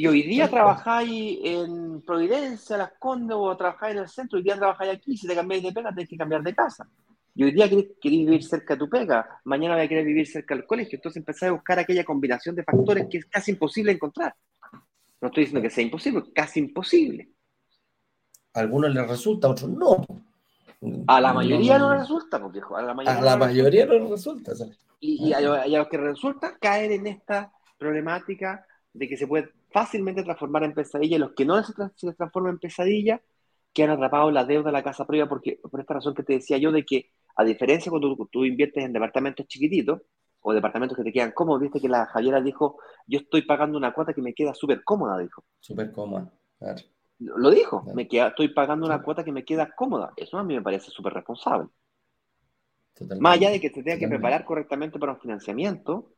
Y hoy día trabajáis en Providencia, Las Condes, o trabajáis en el centro, hoy día trabajáis aquí, si te cambiáis de pega, tenés que cambiar de casa. Y hoy día querés, vivir cerca de tu pega, mañana vas a querer vivir cerca del colegio, entonces empezás a buscar aquella combinación de factores que es casi imposible encontrar. No estoy diciendo que sea imposible, casi imposible
algunos les resulta, a otros no.
A la mayoría no, les resulta, porque a la mayoría,
a la mayoría no les resulta.
Y, a, los que resulta caer en esta problemática de que se puede fácilmente transformar en pesadilla, y los que no se, transforman en pesadilla quedan atrapados en la deuda de la casa propia, porque por esta razón que te decía yo, de que a diferencia cuando tú, inviertes en departamentos chiquititos, o departamentos que te quedan cómodos, viste que la Javiera dijo, yo estoy pagando una cuota que me queda súper cómoda, dijo.
Súper cómoda, claro.
Lo dijo, me queda, estoy pagando una cuota que me queda cómoda. Eso a mí me parece súper responsable. Más allá de que se tenga que preparar correctamente para un financiamiento,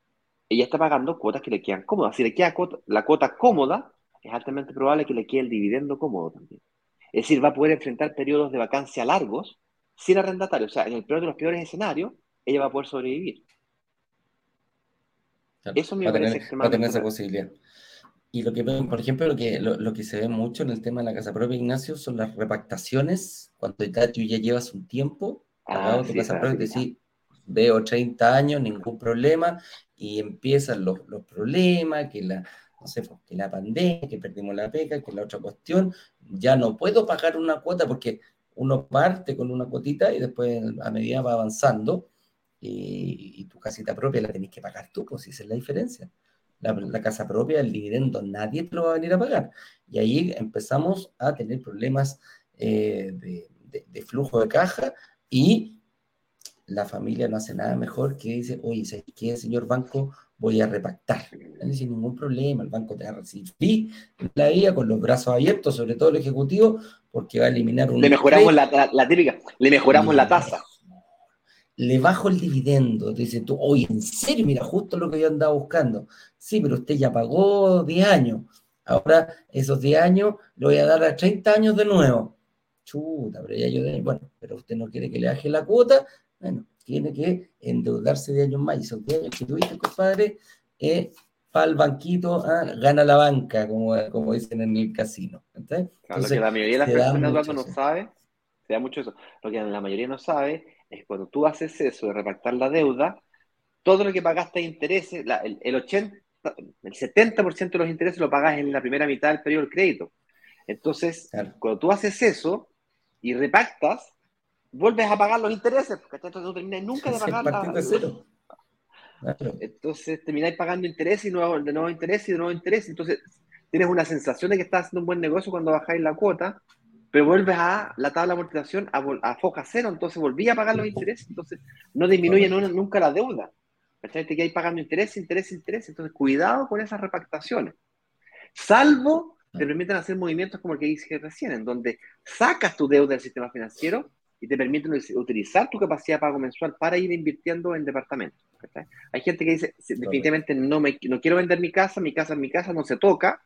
ella está pagando cuotas que le quedan cómodas. Si le queda la cuota cómoda, es altamente probable que le quede el dividendo cómodo también. Es decir, va a poder enfrentar periodos de vacancia largos sin arrendatario. O sea, en el peor de los peores escenarios, ella va a poder sobrevivir.
Eso me parece extremadamente. Va a tener esa posibilidad. Y lo que, por ejemplo, lo que, lo, que se ve mucho en el tema de la casa propia, Ignacio, son las repactaciones. Cuando ya, tú ya llevas un tiempo ah, tu casa propia, y decís, veo 30 años, ningún problema, y empiezan los, los problemas, que la, no sé, pues, que la pandemia, que perdimos la beca, que la otra cuestión, ya no puedo pagar una cuota porque uno parte con una cuotita y después a medida va avanzando y, tu casita propia la tenés que pagar tú, pues esa es la diferencia. La, casa propia, el dividendo, nadie te lo va a venir a pagar. Y ahí empezamos a tener problemas eh, de, de, flujo de caja y la familia no hace nada mejor que dice, oye, ¿qué, señor banco? Voy a repactar. Sin ningún problema, el banco te va a recibir la vida con los brazos abiertos, sobre todo el ejecutivo, porque va a eliminar un...
Le mejoramos la, la, típica, le mejoramos la tasa.
Le bajo el dividendo, dice tú, oye, en serio, mira, justo lo que yo andaba buscando. Sí, pero usted ya pagó 10 años. Ahora esos 10 años lo voy a dar a 30 años de nuevo. Chuta, pero ya yo, bueno, pero usted no quiere que le baje la cuota, bueno, tiene que endeudarse de años más. Y esos 10 años que tuviste, compadre, eh, para el banquito, ah, gana la banca, como, como dicen en el casino.
Entonces, lo que la mayoría de las personas no sabe, se da mucho eso. Lo que la mayoría no sabe es cuando tú haces eso de repartir la deuda, todo lo que pagaste de intereses, el, el 80, el 70% de los intereses lo pagas en la primera mitad del periodo del crédito. Entonces, cuando tú haces eso y repactas, vuelves a pagar los intereses, porque entonces no terminas nunca de pagar la, cero. Entonces termináis pagando interés y nuevo, de nuevo interés y de nuevo interés. Entonces tienes una sensación de que estás haciendo un buen negocio cuando bajáis la cuota, pero vuelves a la tabla de amortización a, a foca cero, entonces volví a pagar los intereses, entonces no disminuye nunca la deuda. Te quedáis pagando interés, interés, interés. Entonces cuidado con esas repactaciones. Salvo te permiten hacer movimientos como el que dije recién, en donde sacas tu deuda del sistema financiero y te permiten utilizar tu capacidad de pago mensual para ir invirtiendo en departamentos. Hay gente que dice, definitivamente no, me, no quiero vender mi casa, mi casa es mi casa, no se toca.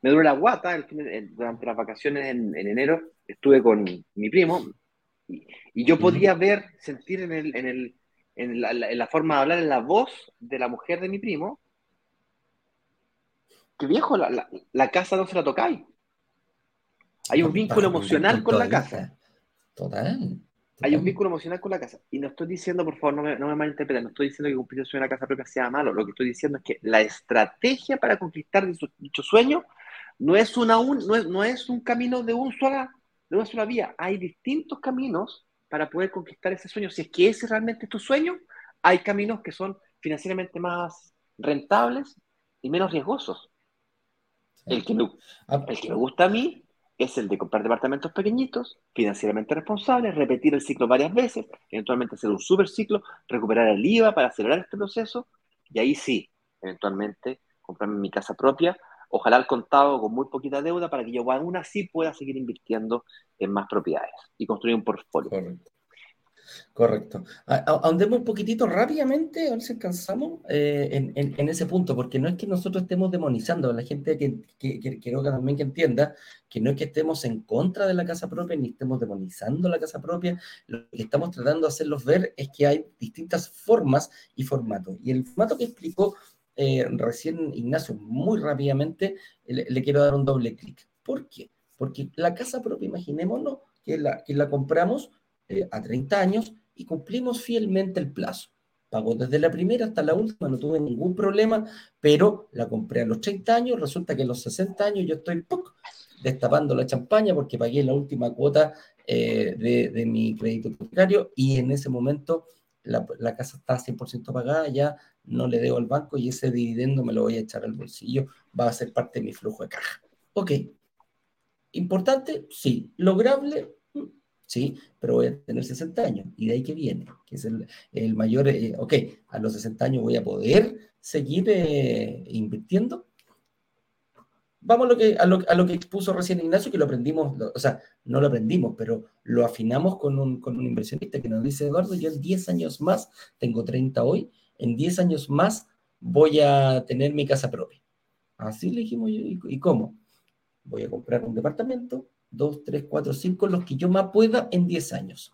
Me duele la guata, durante las vacaciones en, enero estuve con mi primo y, yo podía ver, sentir en, el, en, el, en, la, forma de hablar, en la voz de la mujer de mi primo, que viejo, la, la casa no se la tocáis. Hay un vínculo emocional con la casa.
Total.
Hay un vínculo emocional con la casa. Y no estoy diciendo, por favor, no me, no me malinterpreten, no estoy diciendo que cumplir el sueño de la casa propia sea malo. Lo que estoy diciendo es que la estrategia para conquistar dicho, sueño no es, una un, no, es, no es un camino de, un sola, de una sola vía. Hay distintos caminos para poder conquistar ese sueño. Si es que ese realmente es tu sueño, hay caminos que son financieramente más rentables y menos riesgosos. El que, me, ah. el que me gusta a mí es el de comprar departamentos pequeñitos, financieramente responsables, repetir el ciclo varias veces, eventualmente hacer un super ciclo, recuperar el IVA para acelerar este proceso, y ahí sí, eventualmente comprarme mi casa propia, ojalá al contado con muy poquita deuda para que yo aún así pueda seguir invirtiendo en más propiedades y construir un portfolio.
Andemos un poquitito rápidamente, a ver si alcanzamos eh, en, ese punto, porque no es que nosotros estemos demonizando, a la gente que, que, que también que entienda que no es que estemos en contra de la casa propia, ni estemos demonizando la casa propia, lo que estamos tratando de hacerlos ver es que hay distintas formas y formatos. Y el formato que explicó eh, recién Ignacio muy rápidamente, le, quiero dar un doble clic. ¿Por qué? Porque la casa propia, imaginémonos que la, que la compramos eh, a 30 años y cumplimos fielmente el plazo. Pagó desde la primera hasta la última, no tuve ningún problema, pero la compré a los 30 años, resulta que a los 60 años yo estoy destapando la champaña porque pagué la última cuota eh, de, mi crédito hipotecario y en ese momento la, la, casa está 100% pagada, ya no le debo al banco y ese dividendo me lo voy a echar al bolsillo, va a ser parte de mi flujo de caja. Ok. Importante, sí. Lograble, ¿sí? Pero voy a tener 60 años y de ahí que viene, que es el, mayor, eh, ok, a los 60 años voy a poder seguir eh, invirtiendo. Vamos a lo, que, expuso recién Ignacio, que lo aprendimos, o sea, no lo aprendimos, pero lo afinamos con un, con un inversionista que nos dice, Eduardo, yo en 10 años más, tengo 30 hoy, en 10 años más voy a tener mi casa propia. Así le dijimos, ¿y, y cómo? Voy a comprar un departamento, dos, tres, cuatro, cinco, los que yo más pueda en 10 años.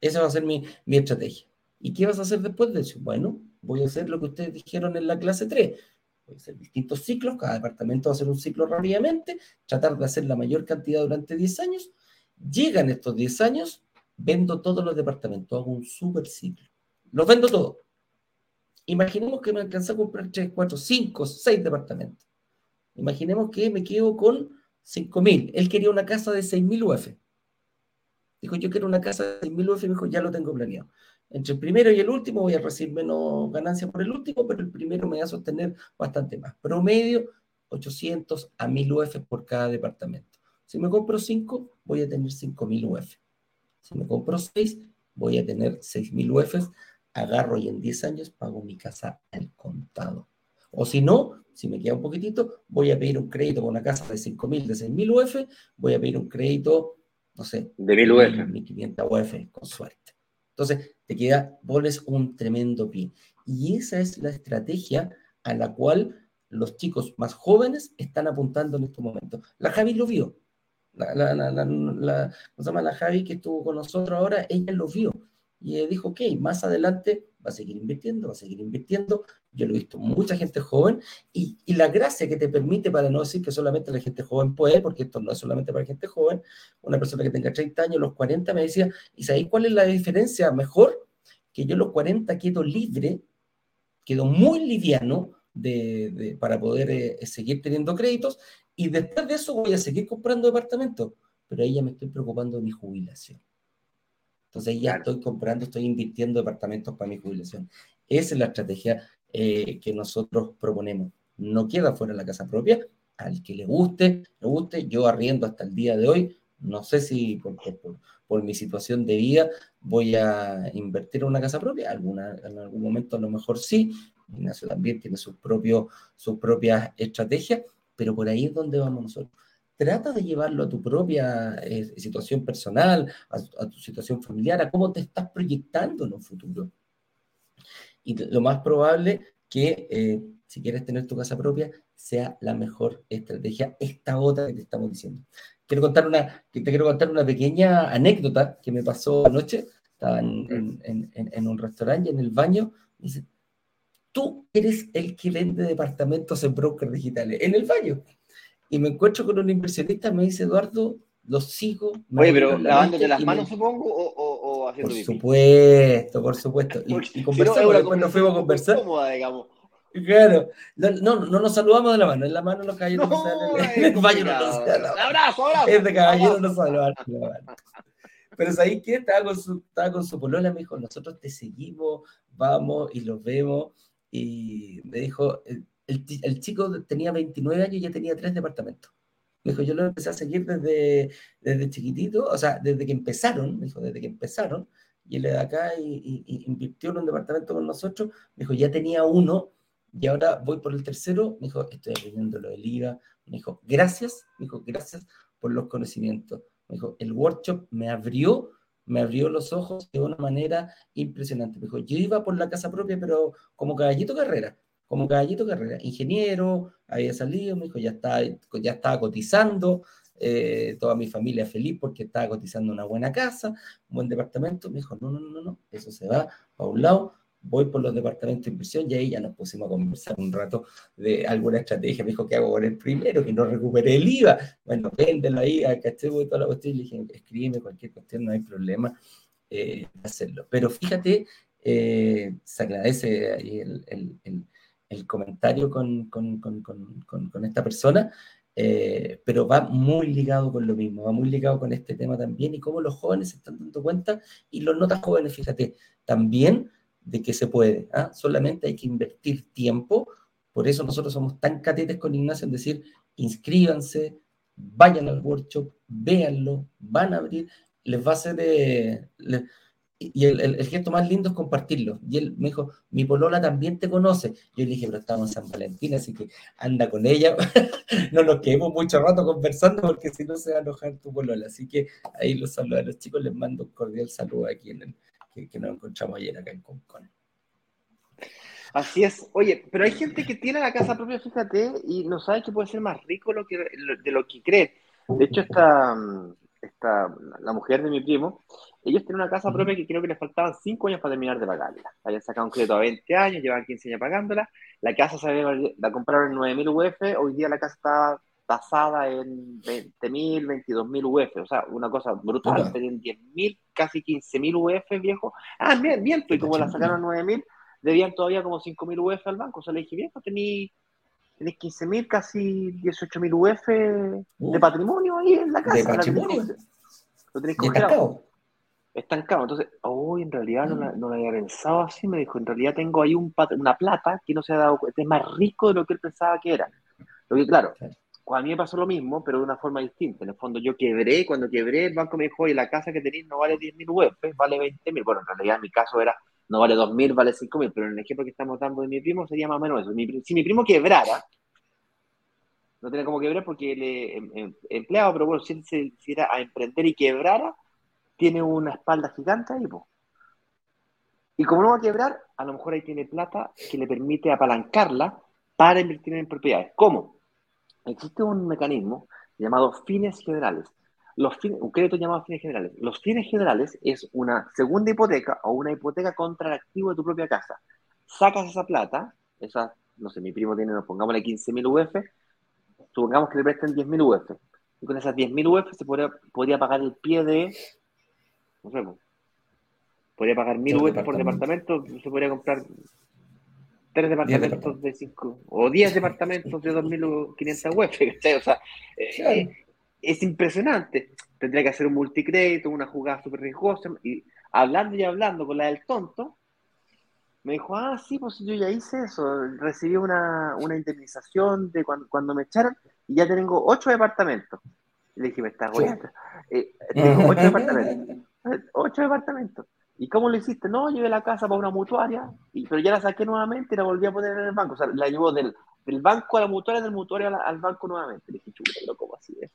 Esa va a ser mi, mi, estrategia. ¿Y qué vas a hacer después de eso? Bueno, voy a hacer lo que ustedes dijeron en la clase 3. Voy a hacer distintos ciclos, cada departamento va a hacer un ciclo rápidamente, tratar de hacer la mayor cantidad durante 10 años. Llegan estos 10 años vendo todos los departamentos, hago un super ciclo. Los vendo todos. Imaginemos que me alcanza a comprar 3, 4, 5, 6 departamentos. Imaginemos que me quedo con 5.000. Él quería una casa de 6.000 UF. Dijo, yo quiero una casa de 6.000 UF. Me dijo, ya lo tengo planeado. Entre el primero y el último voy a recibir menos ganancias por el último, pero el primero me va a sostener bastante más. Promedio, 800 a 1.000 UF por cada departamento. Si me compro 5, voy a tener 5.000 UF. Si me compro 6, voy a tener 6.000 UF. Agarro y en 10 años pago mi casa al contado. O si no, si me queda un poquitito, voy a pedir un crédito con una casa de 5.000, de 6.000 UF, voy a pedir un crédito, no sé,
de 1.000 UF.
1.500 UF, con suerte. Entonces, te queda, pones un tremendo pie. Y esa es la estrategia a la cual los chicos más jóvenes están apuntando en estos momentos. La Javi lo vio. La, la, la, la, ¿cómo se llama? la Javi que estuvo con nosotros ahora, ella lo vio. Y dijo, ok, más adelante va a seguir invirtiendo, va a seguir invirtiendo. Yo lo he visto mucha gente joven y, la gracia que te permite, para no decir que solamente la gente joven puede, porque esto no es solamente para gente joven, una persona que tenga 30 años, los 40, me decía, ¿y sabéis cuál es la diferencia? Mejor que yo los 40 quedo libre, quedo muy liviano de, para poder eh, seguir teniendo créditos y después de eso voy a seguir comprando departamentos, pero ahí ya me estoy preocupando de mi jubilación. Entonces ya estoy comprando, estoy invirtiendo departamentos para mi jubilación. Esa es la estrategia eh, que nosotros proponemos. No queda fuera la casa propia. Al que le guste, le guste. Yo arriendo hasta el día de hoy. No sé si por, por, por mi situación de vida voy a invertir en una casa propia. Alguna, en algún momento a lo mejor sí. Ignacio también tiene sus, propios, sus propias estrategias, pero por ahí es donde vamos nosotros trata de llevarlo a tu propia eh, situación personal, a, a, tu situación familiar, a cómo te estás proyectando en un futuro. Y lo más probable que eh, si quieres tener tu casa propia, sea la mejor estrategia, esta otra que te estamos diciendo. Quiero contar una, te quiero contar una pequeña anécdota que me pasó anoche. Estaba en, en, en, en un restaurante y en el baño. Me dice, tú eres el que vende departamentos en brokers digitales. En el baño y me encuentro con un inversionista, me dice, Eduardo, lo sigo.
Oye, pero lavándote las manos, me... supongo, o, o, o haciendo
Por supuesto, por supuesto. Y, y conversamos,
no,
después nos fuimos a conversar.
Cómoda, digamos.
Claro, no, no, no, nos saludamos de la mano, en la mano los caballeros
No,
no,
es
en el baño no nos.
Abrazo, abrazo.
Es de caballero
Abrazo.
no la. Pero ahí que estaba con su, estaba con su polola, me dijo, nosotros te seguimos, vamos y los vemos. Y me dijo, el, chico tenía 29 años y ya tenía tres departamentos. Me dijo, yo lo empecé a seguir desde, desde chiquitito, o sea, desde que empezaron, me dijo, desde que empezaron, y él de acá y invirtió en un departamento con nosotros, me dijo, ya tenía uno, y ahora voy por el tercero, me dijo, estoy aprendiendo lo del IVA, me dijo, gracias, me dijo, gracias por los conocimientos. Me dijo, el workshop me abrió, me abrió los ojos de una manera impresionante. Me dijo, yo iba por la casa propia, pero como caballito carrera, como caballito carrera, ingeniero, había salido, me dijo, ya estaba, ya estaba cotizando, eh, toda mi familia feliz porque estaba cotizando una buena casa, un buen departamento. Me dijo, no, no, no, no, eso se va a un lado, voy por los departamentos de inversión y ahí ya nos pusimos a conversar un rato de alguna estrategia. Me dijo, ¿qué hago con el primero? Que no recupere el IVA. Bueno, véndelo ahí, caché, y toda la cuestión. Le dije, escríbeme cualquier cuestión, no hay problema eh, hacerlo. Pero fíjate, eh, se agradece ahí el, el comentario con, con, con, con, esta persona. Eh, pero va muy ligado con lo mismo, va muy ligado con este tema también y cómo los jóvenes se están dando cuenta y los no tan jóvenes, fíjate, también de que se puede, ¿ah? solamente hay que invertir tiempo, por eso nosotros somos tan catetes con Ignacio en decir, inscríbanse, vayan al workshop, véanlo, van a abrir, les va a hacer, eh, le- y el, gesto más lindo es compartirlo. Y él me dijo, mi polola también te conoce. Yo le dije, pero estamos en San Valentín, así que anda con ella. no nos quedemos mucho rato conversando porque si no se va a enojar tu polola. Así que ahí los saludo a los chicos, les mando un cordial saludo aquí en el, que, que nos encontramos ayer acá en Concon.
Así es. Oye, pero hay gente que tiene la casa propia, fíjate, y no sabe que puede ser más rico lo que, de lo que cree. De hecho, esta, mm, esta, la mujer de mi primo, ellos tienen una casa propia que creo que les faltaban 5 años para terminar de pagarla. Habían sacado un crédito a 20 años, llevan 15 años pagándola. La casa se había, la compraron en 9.000 UF, hoy día la casa está tasada en 20.000, 22.000 UF, o sea, una cosa brutal,
Opa.
tenían 10.000, casi 15.000 UF, viejo. Ah, bien, bien, y como la sacaron 9.000, debían todavía como 5.000 UF al banco, o sea, le dije, viejo, tení, tenés 15.000, casi 18.000 UF de patrimonio ahí en la casa. Lo tenés congelado
estancado.
Entonces, hoy en realidad no,
Mm.
la, no lo había pensado así. Me dijo, en realidad tengo ahí un una plata que no se ha dado cuenta. Es más rico de lo que él pensaba que era. Lo que, claro, a mí me pasó lo mismo, pero de una forma distinta. En el fondo, yo quebré. Cuando quebré, el banco me dijo, oye, la casa que tenéis no vale 10.000 UF, vale 20.000. Bueno, en realidad en mi caso era, no vale 2.000, vale 5.000. Pero en el ejemplo que estamos dando de mi primo sería más o menos eso. Si mi primo quebrara, no tenía como quebrar porque él es em- em- empleado, pero bueno, si él se hiciera a emprender y quebrara, tiene una espalda gigante ahí, po. Y como no va a quebrar, a lo mejor ahí tiene plata que le permite apalancarla para invertir en propiedades. ¿Cómo? Existe un mecanismo llamado fines generales. Los fines, un crédito llamado fines generales. Los fines generales es una segunda hipoteca o una hipoteca contra el activo de tu propia casa. Sacas esa plata, esa, no sé, mi primo tiene, nos pongámosle 15.000 UF, supongamos que le presten 10.000 UF. Y con esas 10.000 UF se podría, podría pagar el pie de, no sé, po, podría pagar 1.000
Dos
UF por departamento, se podría comprar tres departamentos de 5, o 10 departamentos de 2.500 UF. O sea, eh, es impresionante. Tendría que hacer un multicrédito, una jugada súper riesgosa, y hablando y hablando con la del tonto, me dijo, ah, sí, pues yo ya hice eso, recibí una, una indemnización de cuando, cuando me echaron y ya tengo ocho departamentos. Y le dije, me estás goleando. Eh, tengo ocho departamentos. Ocho departamentos. ¿Y cómo lo hiciste? No, llevé la casa para una mutuaria, y, pero ya la saqué nuevamente y la volví a poner en el banco. O sea, la llevó del, del banco a la mutuaria, del mutuario a la- al banco nuevamente. Le dije, pero ¿cómo así es?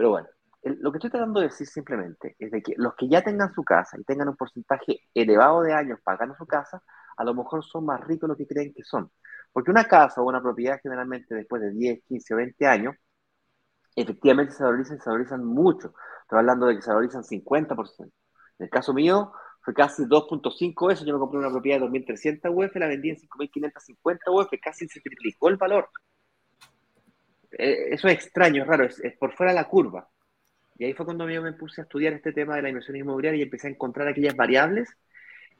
Pero bueno, lo que estoy tratando de decir simplemente es de que los que ya tengan su casa y tengan un porcentaje elevado de años pagando su casa, a lo mejor son más ricos de lo que creen que son. Porque una casa o una propiedad generalmente después de 10, 15 o 20 años, efectivamente se valorizan y se valorizan mucho. Estoy hablando de que se valorizan 50%. En el caso mío fue casi 2.5 eso. Yo me compré una propiedad de 2.300 UF, la vendí en 5.550 UF, casi se triplicó el valor. Eh, Eso es extraño, raro, es, es por fuera de la curva. Y ahí fue cuando yo me puse a estudiar este tema de la inversión inmobiliaria y empecé a encontrar aquellas variables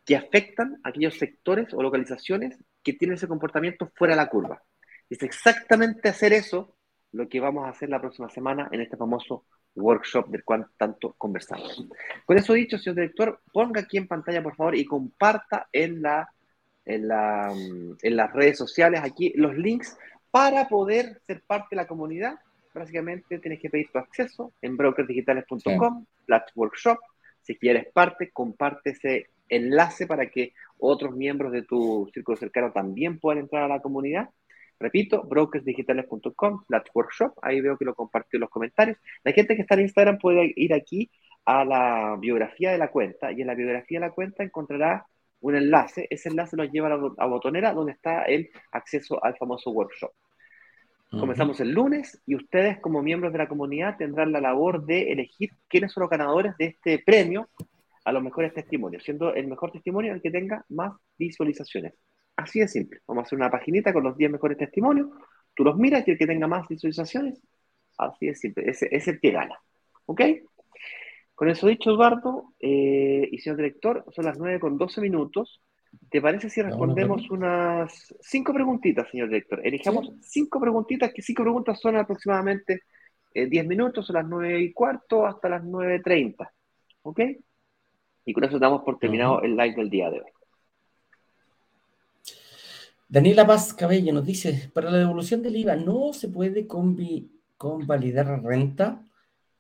que afectan a aquellos sectores o localizaciones que tienen ese comportamiento fuera de la curva. Es exactamente hacer eso lo que vamos a hacer la próxima semana en este famoso workshop del cual tanto conversamos. Con eso dicho, señor director, ponga aquí en pantalla, por favor, y comparta en, la, en, la, mm, en las redes sociales aquí los links para poder ser parte de la comunidad. Básicamente tienes que pedir tu acceso en brokersdigitales.com, Flash Workshop. Si quieres parte, comparte ese enlace para que otros miembros de tu círculo cercano también puedan entrar a la comunidad. Repito, brokersdigitales.com, Workshop. Ahí veo que lo compartió en los comentarios. La gente que está en Instagram puede ir aquí a la biografía de la cuenta y en la biografía de la cuenta encontrará un enlace. Ese enlace nos lleva a la a botonera donde está el acceso al famoso workshop. Comenzamos el lunes y ustedes como miembros de la comunidad tendrán la labor de elegir quiénes son los ganadores de este premio a los mejores testimonios, siendo el mejor testimonio el que tenga más visualizaciones. Así de simple. Vamos a hacer una paginita con los 10 mejores testimonios, tú los miras y el que tenga más visualizaciones, así de simple, ese es el que gana. ¿Ok? Con eso dicho, Eduardo eh, y señor director, son las 9 con 12 minutos. ¿Te parece si respondemos unas cinco preguntitas, señor director? Elijamos ¿Sí? cinco preguntitas, que cinco preguntas son aproximadamente eh, 10 minutos, son las 9 y cuarto hasta las 9.30. ¿Ok? Y con eso damos por terminado el live del día de hoy.
Daniela Paz Cabello nos dice, para la devolución del IVA no se puede convalidar renta.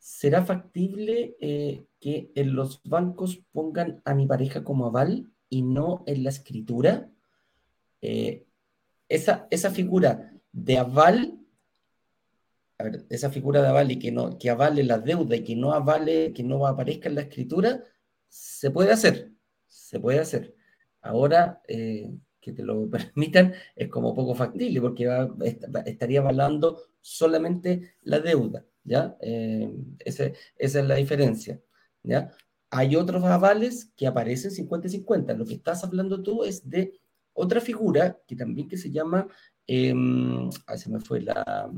¿Será factible eh, que en los bancos pongan a mi pareja como aval y no en la escritura? Eh, esa, esa figura de aval, esa figura de aval y que, no, que avale la deuda y que no avale, que no aparezca en la escritura, se puede hacer, se puede hacer. Ahora, eh, que te lo permitan es como poco factible porque estaría avalando solamente la deuda, ¿ya? Eh, ese, esa es la diferencia, ¿ya? Hay otros avales que aparecen 50-50. Lo que estás hablando tú es de otra figura que también que se llama, eh, ah, se me fue la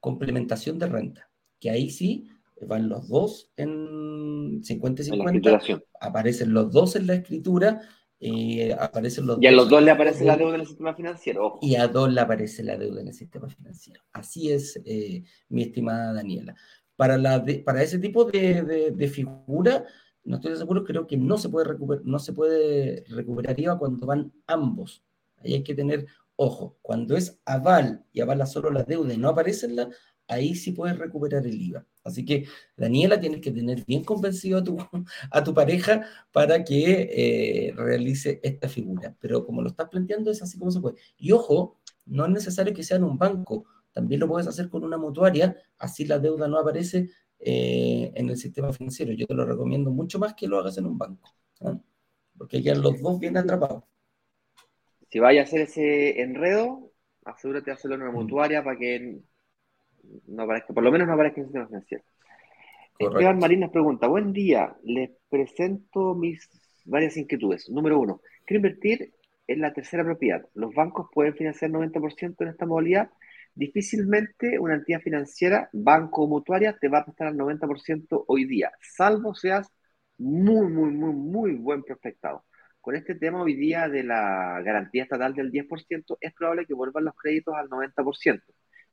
complementación de renta, que ahí sí van los dos en 50 y
En la
50,
escrituración.
aparecen los dos en la escritura, eh, aparecen los
Y a los dos le aparece la deuda en el sistema financiero. Ojo.
y a dos le aparece la deuda en el sistema financiero. Así es, eh, mi estimada Daniela. Para, la de- para ese tipo de, de- de figura, no estoy seguro, creo que no se puede recuperar, no se puede recuperar IVA cuando van ambos. Ahí hay que tener ojo. Cuando es aval y avala solo la deuda y no aparece la, ahí sí puedes recuperar el IVA. Así que, Daniela, tienes que tener bien convencido a tu, a tu pareja para que eh, realice esta figura. Pero como lo estás planteando, es así como se puede. Y ojo, no es necesario que sea en un banco, también lo puedes hacer con una mutuaria, así la deuda no aparece eh, en el sistema financiero. Yo te lo recomiendo mucho más que lo hagas en un banco, ¿ah? porque ya los dos bien atrapados.
Si vaya a hacer ese enredo, asegúrate de hacerlo en una
Mm.
mutuaria para que no aparezca, por lo menos no aparezca en el sistema financiero.
Correcto.
Esteban Marín nos pregunta, buen día, les presento mis varias inquietudes. Número uno, quiero invertir en la tercera propiedad. ¿Los bancos pueden financiar 90% en esta modalidad? Difícilmente una entidad financiera, banco o mutuaria, te va a prestar al 90% hoy día, salvo seas muy, muy, muy, muy buen prospectado. Con este tema hoy día de la garantía estatal del 10%, es probable que vuelvan los créditos al 90%,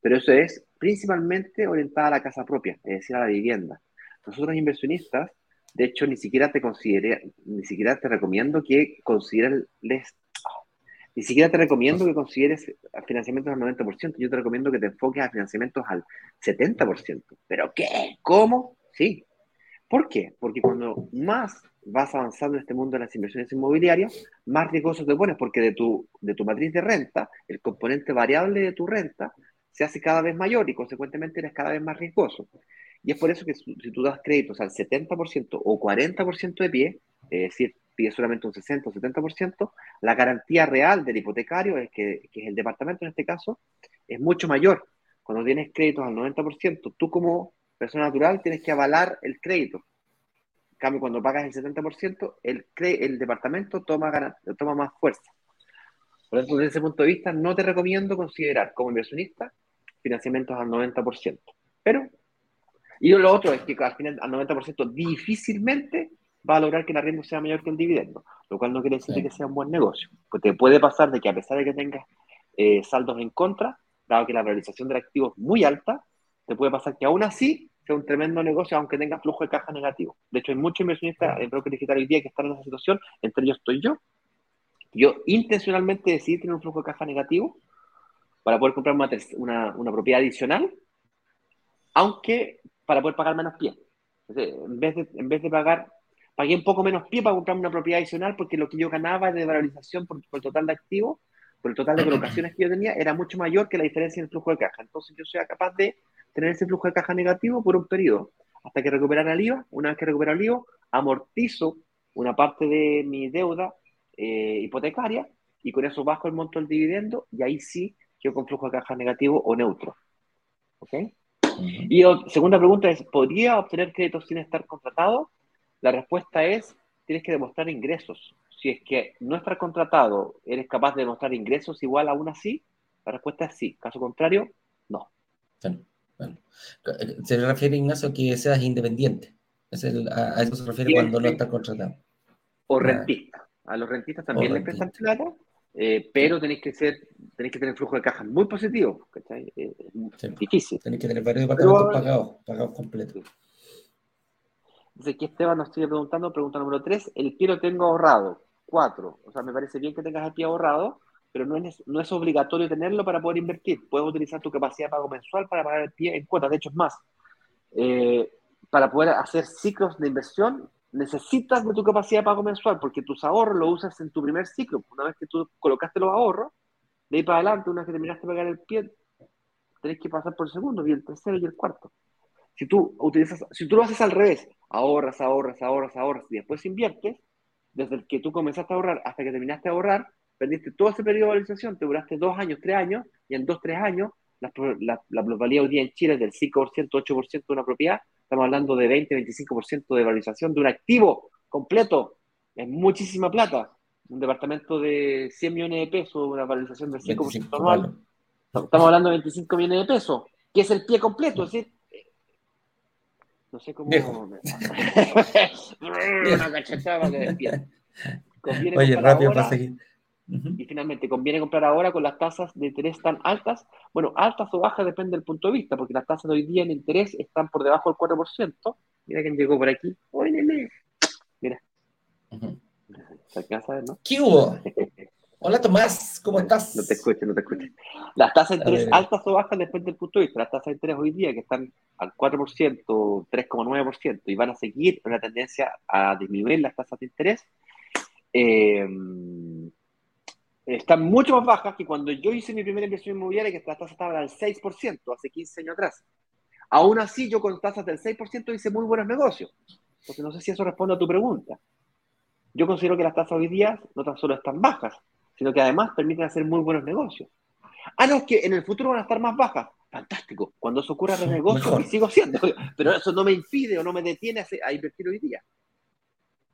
pero eso es principalmente orientada a la casa propia, es decir, a la vivienda. Nosotros inversionistas, de hecho, ni siquiera te consideré, ni siquiera te recomiendo que consideres, ni siquiera te recomiendo que consideres financiamientos al 90%, yo te recomiendo que te enfoques a financiamientos al 70%. ¿Pero qué? ¿Cómo? Sí. ¿Por qué? Porque cuando más vas avanzando en este mundo de las inversiones inmobiliarias, más riesgoso te pones, porque de tu, de tu matriz de renta, el componente variable de tu renta se hace cada vez mayor y consecuentemente eres cada vez más riesgoso. Y es por eso que si tú das créditos al 70% o 40% de pie, es decir, pides solamente un 60 o 70%, la garantía real del hipotecario, es que, que es el departamento en este caso, es mucho mayor. Cuando tienes créditos al 90%, tú como persona natural tienes que avalar el crédito. En cambio, cuando pagas el 70%, el, el departamento toma, toma más fuerza. Por tanto, desde ese punto de vista, no te recomiendo considerar como inversionista financiamientos al 90%. Pero, y lo otro es que al final, al 90% difícilmente va a lograr que el arriendo sea mayor que el dividendo, lo cual no quiere decir sí. que sea un buen negocio. Pues te puede pasar de que a pesar de que tengas eh, saldos en contra, dado que la realización del activo es muy alta, te puede pasar que aún así sea un tremendo negocio, aunque tenga flujo de caja negativo. De hecho, hay muchos inversionistas en broker digital hoy día que están en esa situación, entre ellos estoy yo. Yo intencionalmente decidí tener un flujo de caja negativo para poder comprar una, una, una propiedad adicional, aunque para poder pagar menos pie. En vez de, en vez de pagar, pagué un poco menos pie para comprar una propiedad adicional porque lo que yo ganaba de valorización por, por el total de activos, por el total de colocaciones que yo tenía, era mucho mayor que la diferencia en el flujo de caja. Entonces yo sea capaz de tener ese flujo de caja negativo por un periodo, hasta que recuperara el IVA. Una vez que recupero el IVA, amortizo una parte de mi deuda eh, hipotecaria y con eso bajo el monto del dividendo y ahí sí yo con flujo de caja negativo o neutro. ¿Ok? Uh -huh. Y segunda pregunta es, ¿podría obtener créditos sin estar contratado? La respuesta es, tienes que demostrar ingresos. Si es que no estás contratado, eres capaz de demostrar ingresos igual aún así, la respuesta es sí. Caso contrario, no.
Bueno, bueno. Se refiere, Ignacio, a que seas independiente. Es el, a, a, eso se refiere cuando no estás contratado.
O rentista. A los rentistas también les prestan plata, eh, pero tenéis que ser, tenéis que tener flujo de caja muy positivo, ¿cachai? Eh, sí. difícil.
Tenéis que tener varios departamentos pero, pagados, pagados completos.
Dice aquí Esteban nos sigue preguntando, pregunta número 3, el pie lo tengo ahorrado, 4. O sea, me parece bien que tengas el pie ahorrado, pero no es, no es obligatorio tenerlo para poder invertir. Puedes utilizar tu capacidad de pago mensual para pagar el pie en cuotas, de hecho es más. Eh, para poder hacer ciclos de inversión, necesitas de tu capacidad de pago mensual, porque tus ahorros los usas en tu primer ciclo. Una vez que tú colocaste los ahorros, de ahí para adelante, una vez que terminaste de pagar el pie, tenés que pasar por el segundo, y el tercero y el cuarto. Si tú, utilizas, si tú lo haces al revés, ahorras, ahorras, ahorras, ahorras, y después inviertes, desde el que tú comenzaste a ahorrar hasta que terminaste de ahorrar, perdiste todo ese periodo de valorización, te duraste dos años, tres años, y en dos, tres años, la, la, la plusvalía hoy día en Chile es del 5%, 8% de una propiedad, estamos hablando de 20, 25% de valorización de un activo completo, es muchísima plata. Un departamento de 100 millones de pesos, una valorización del 5% anual, estamos hablando de 25 millones de pesos. que es el pie completo, es decir, no sé cómo.
Viejo.
Una cachetada que. Conviene
Oye, rápido para seguir.
Y finalmente, ¿conviene comprar ahora con las tasas de interés tan altas? Bueno, altas o bajas depende del punto de vista, porque las tasas de hoy día en interés están por debajo del 4%. Mira quién llegó por aquí. ¡Oye, nene!
Ujú.
Se alcanza a ver, ¿no?
¿Qué hubo? Hola Tomás, ¿cómo estás?
No te escucho, no te escucho. Las tasas de interés altas o bajas depende del punto de vista. Las tasas de interés hoy día que están al 4%, 3,9% y van a seguir una tendencia a disminuir las tasas de interés, eh, están mucho más bajas que cuando yo hice mi primera inversión inmobiliaria, que las tasas estaban al 6% hace 15 años atrás. Aún así, yo con tasas del 6% hice muy buenos negocios. Entonces, no sé si eso responde a tu pregunta. Yo considero que las tasas hoy día no tan solo están bajas, sino que además permiten hacer muy buinversores negocios. Ah, no, es que en el futuro van a estar más bajas. Fantástico. Cuando eso ocurra de negocio,
Mejor.
y sigo haciendo. Pero eso no me impide o no me detiene a, invertir hoy día.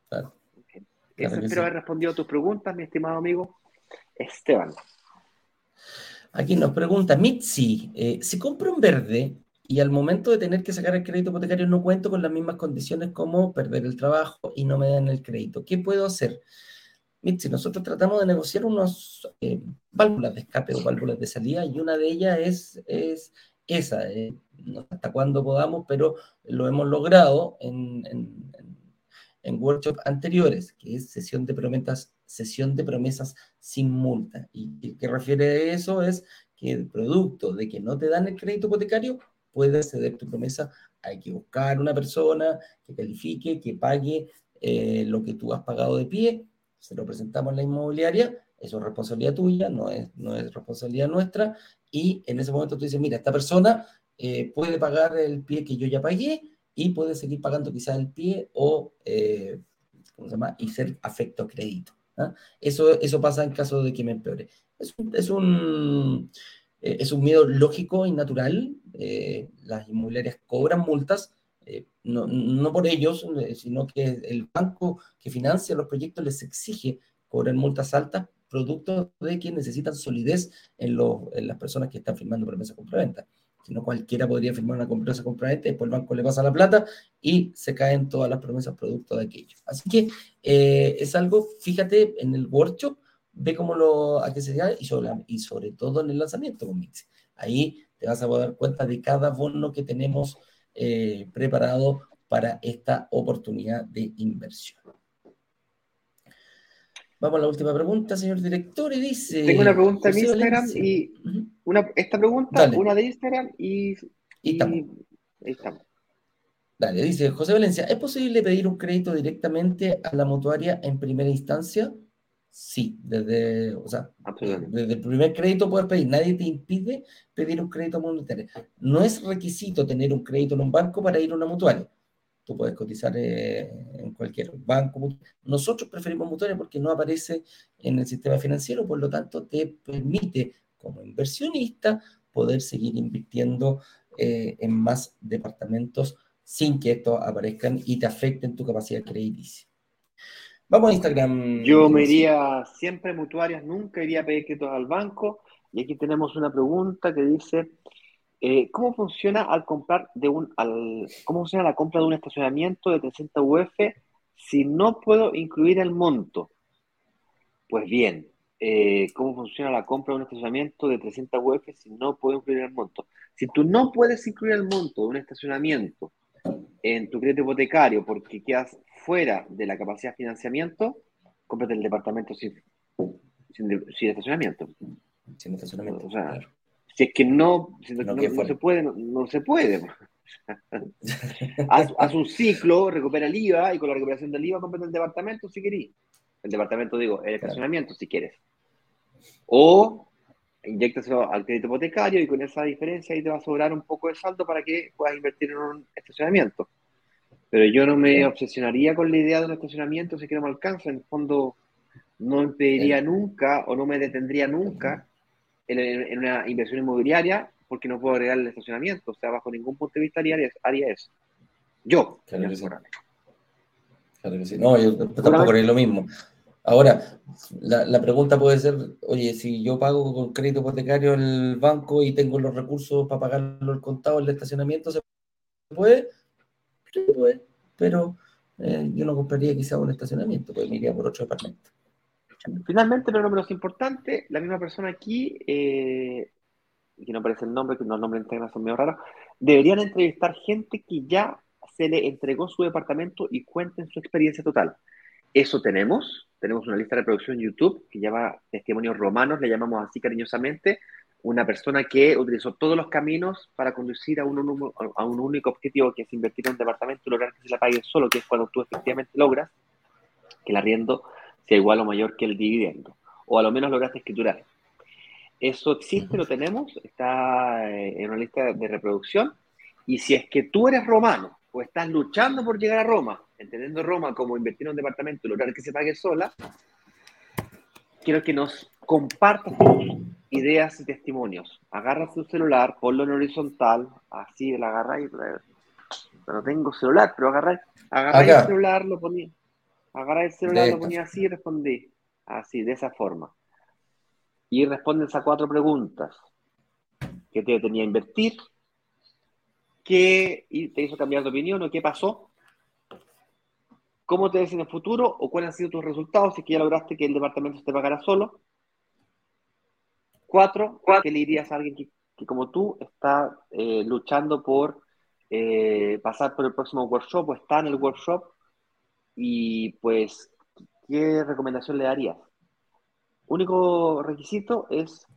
Claro.
Ok.
Claro
Eso espero
sí.
haber respondido a tus preguntas, mi estimado amigo Esteban.
Aquí nos pregunta Mitzi, eh, si compro un verde y al momento de tener que sacar el crédito hipotecario no cuento con las mismas condiciones como perder el trabajo y no me dan el crédito, ¿qué puedo hacer? Mitzi, nosotros tratamos de negociar unas válvulas de escape o válvulas de salida y una de ellas es, es esa, eh, hasta cuándo podamos, pero lo hemos logrado en, en workshops anteriores, que es sesión de promesas, sesión de promesas sin multa. ¿Y qué refiere a eso? Es que el producto de que no te dan el crédito hipotecario, puedes ceder tu promesa. Hay que buscar una persona que califique, que pague eh, lo que tú has pagado de pie, se lo presentamos en la inmobiliaria, eso es responsabilidad tuya, no es, no es responsabilidad nuestra, y en ese momento tú dices, mira, esta persona eh, puede pagar el pie que yo ya pagué y puede seguir pagando quizás el pie o, eh, ¿cómo se llama? Y ser afecto a crédito. ¿ah? Eso, eso pasa en caso de que me empeore. Es un, es un, eh, es un miedo lógico y natural. eh, las inmobiliarias cobran multas, eh, no, no por ellos, sino que el banco que financia los proyectos les exige cobrar multas altas, producto de que necesitan solidez en, los, en las personas que están firmando promesa compraventa. Si no, cualquiera podría firmar una promesa compraventa, después el banco le pasa la plata y se caen todas las promesas producto de aquello. Así que eh, es algo, fíjate en el workshop, ve cómo lo, a qué se da y sobre, y sobre todo en el lanzamiento con Mix. Ahí te vas a dar cuenta de cada bono que tenemos eh, preparado para esta oportunidad de inversión. Vamos a la última pregunta, señor director, y dice...
Tengo una pregunta en
José
Instagram
Valencia.
y una, esta pregunta,
Dale.
una de Instagram y,
Y estamos. Dale, dice José Valencia, ¿es posible pedir un crédito directamente a la mutuaria en primera instancia? Sí, desde, o sea, desde el primer crédito puedes pedir, nadie te impide pedir un crédito monetario. No es requisito tener un crédito en un banco para ir a una mutuaria. Tú puedes cotizar eh, en cualquier banco. Nosotros preferimos mutuaria porque no aparece en el sistema financiero, por lo tanto te permite como inversionista poder seguir invirtiendo eh, en más departamentos sin que estos aparezcan y te afecten tu capacidad crediticia. Vamos a Instagram.
Yo me iría siempre mutuarias, nunca iría a pedir créditos al banco. Y aquí tenemos una pregunta que dice, eh, ¿cómo funciona al comprar de un, al, cómo funciona la compra de un estacionamiento de 300 UF si no puedo incluir el monto? Pues bien, eh, ¿cómo funciona la compra de un estacionamiento de 300 UF si no puedo incluir el monto? Si tú no puedes incluir el monto de un estacionamiento en tu crédito hipotecario porque quedas fuera de la capacidad de financiamiento, cómprate el departamento sin, sin, sin estacionamiento.
Sin estacionamiento,
O sea,
claro.
Si es que no, no, se puede, no, se puede. haz, haz un ciclo, recupera el IVA y con la recuperación del IVA cómprate el departamento si querís. El departamento, digo, el estacionamiento si quieres. O inyectaselo al crédito hipotecario y con esa diferencia ahí te va a sobrar un poco de saldo para que puedas invertir en un estacionamiento. Pero yo no me obsesionaría con la idea de un estacionamiento si que no me alcanza. En el fondo, no impediría nunca o no me detendría nunca en, en una inversión inmobiliaria porque no puedo agregar el estacionamiento. O sea, bajo ningún punto de vista haría, haría eso. Yo,
Claro que sí.
Morales.
Claro que sí. No, yo tampoco haría lo mismo. Ahora, la, la, pregunta puede ser, oye, si yo pago con crédito hipotecario el banco y tengo los recursos para pagarlo el contado, el estacionamiento, ¿se puede? Sí, puede, pero eh, yo no compraría quizá un estacionamiento, pues me iría por otro departamento.
Finalmente, pero no menos importante, la misma persona aquí, eh, que no aparece el nombre, que los nombres integran son medio raros, deberían entrevistar gente que ya se le entregó su departamento y cuenten su experiencia total. Eso tenemos, tenemos una lista de reproducción en YouTube que llama Testimonios Romanos, le llamamos así cariñosamente, una persona que utilizó todos los caminos para conducir a un, a un único objetivo, que es invertir en un departamento y lograr que se la pague solo, que es cuando tú efectivamente logras que el arriendo sea igual o mayor que el dividendo, o a lo menos lograste escriturar. Eso existe, lo tenemos, está eh, en una lista de reproducción, y si es que tú eres romano o estás luchando por llegar a Roma, entendiendo Roma como invertir en un departamento y lograr que se pague sola, quiero que nos compartas ideas y testimonios. Agarra tu celular, ponlo en horizontal, así la agarráis. No tengo celular, pero agarráis, agarráis el celular, lo ponía. Agarráis el celular, lo ponía así y respondí. Así, de esa forma. Y respondes a cuatro preguntas. ¿Qué te tenía a invertir? ¿Qué te hizo cambiar de opinión o qué pasó? ¿Cómo te ves en el futuro o cuáles han sido tus resultados si es que ya lograste que el departamento se te pagara solo? Cuatro, ¿qué le dirías a alguien que, como tú está eh, luchando por eh, pasar por el próximo workshop o está en el workshop? Y pues, ¿qué recomendación le darías? Único requisito es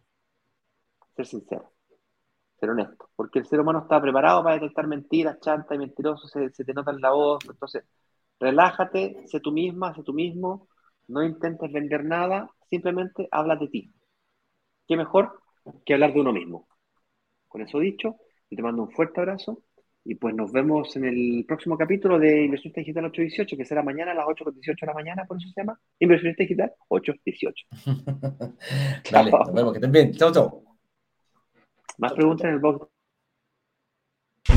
ser sincero, ser honesto, porque el ser humano está preparado para detectar mentiras, chanta y mentirosos, se, te nota en la voz, entonces relájate, sé tú misma, sé tú mismo, no intentes vender nada, simplemente habla de ti qué mejor que hablar de uno mismo. Con eso dicho, te mando un fuerte abrazo y pues nos vemos en el próximo capítulo de Inversionista Digital 818, que será mañana a las 8.18 de la mañana, por eso se llama Inversionista Digital 818.
Dale, nos vemos, que estén bien. Chao, chao.
Más preguntas en el box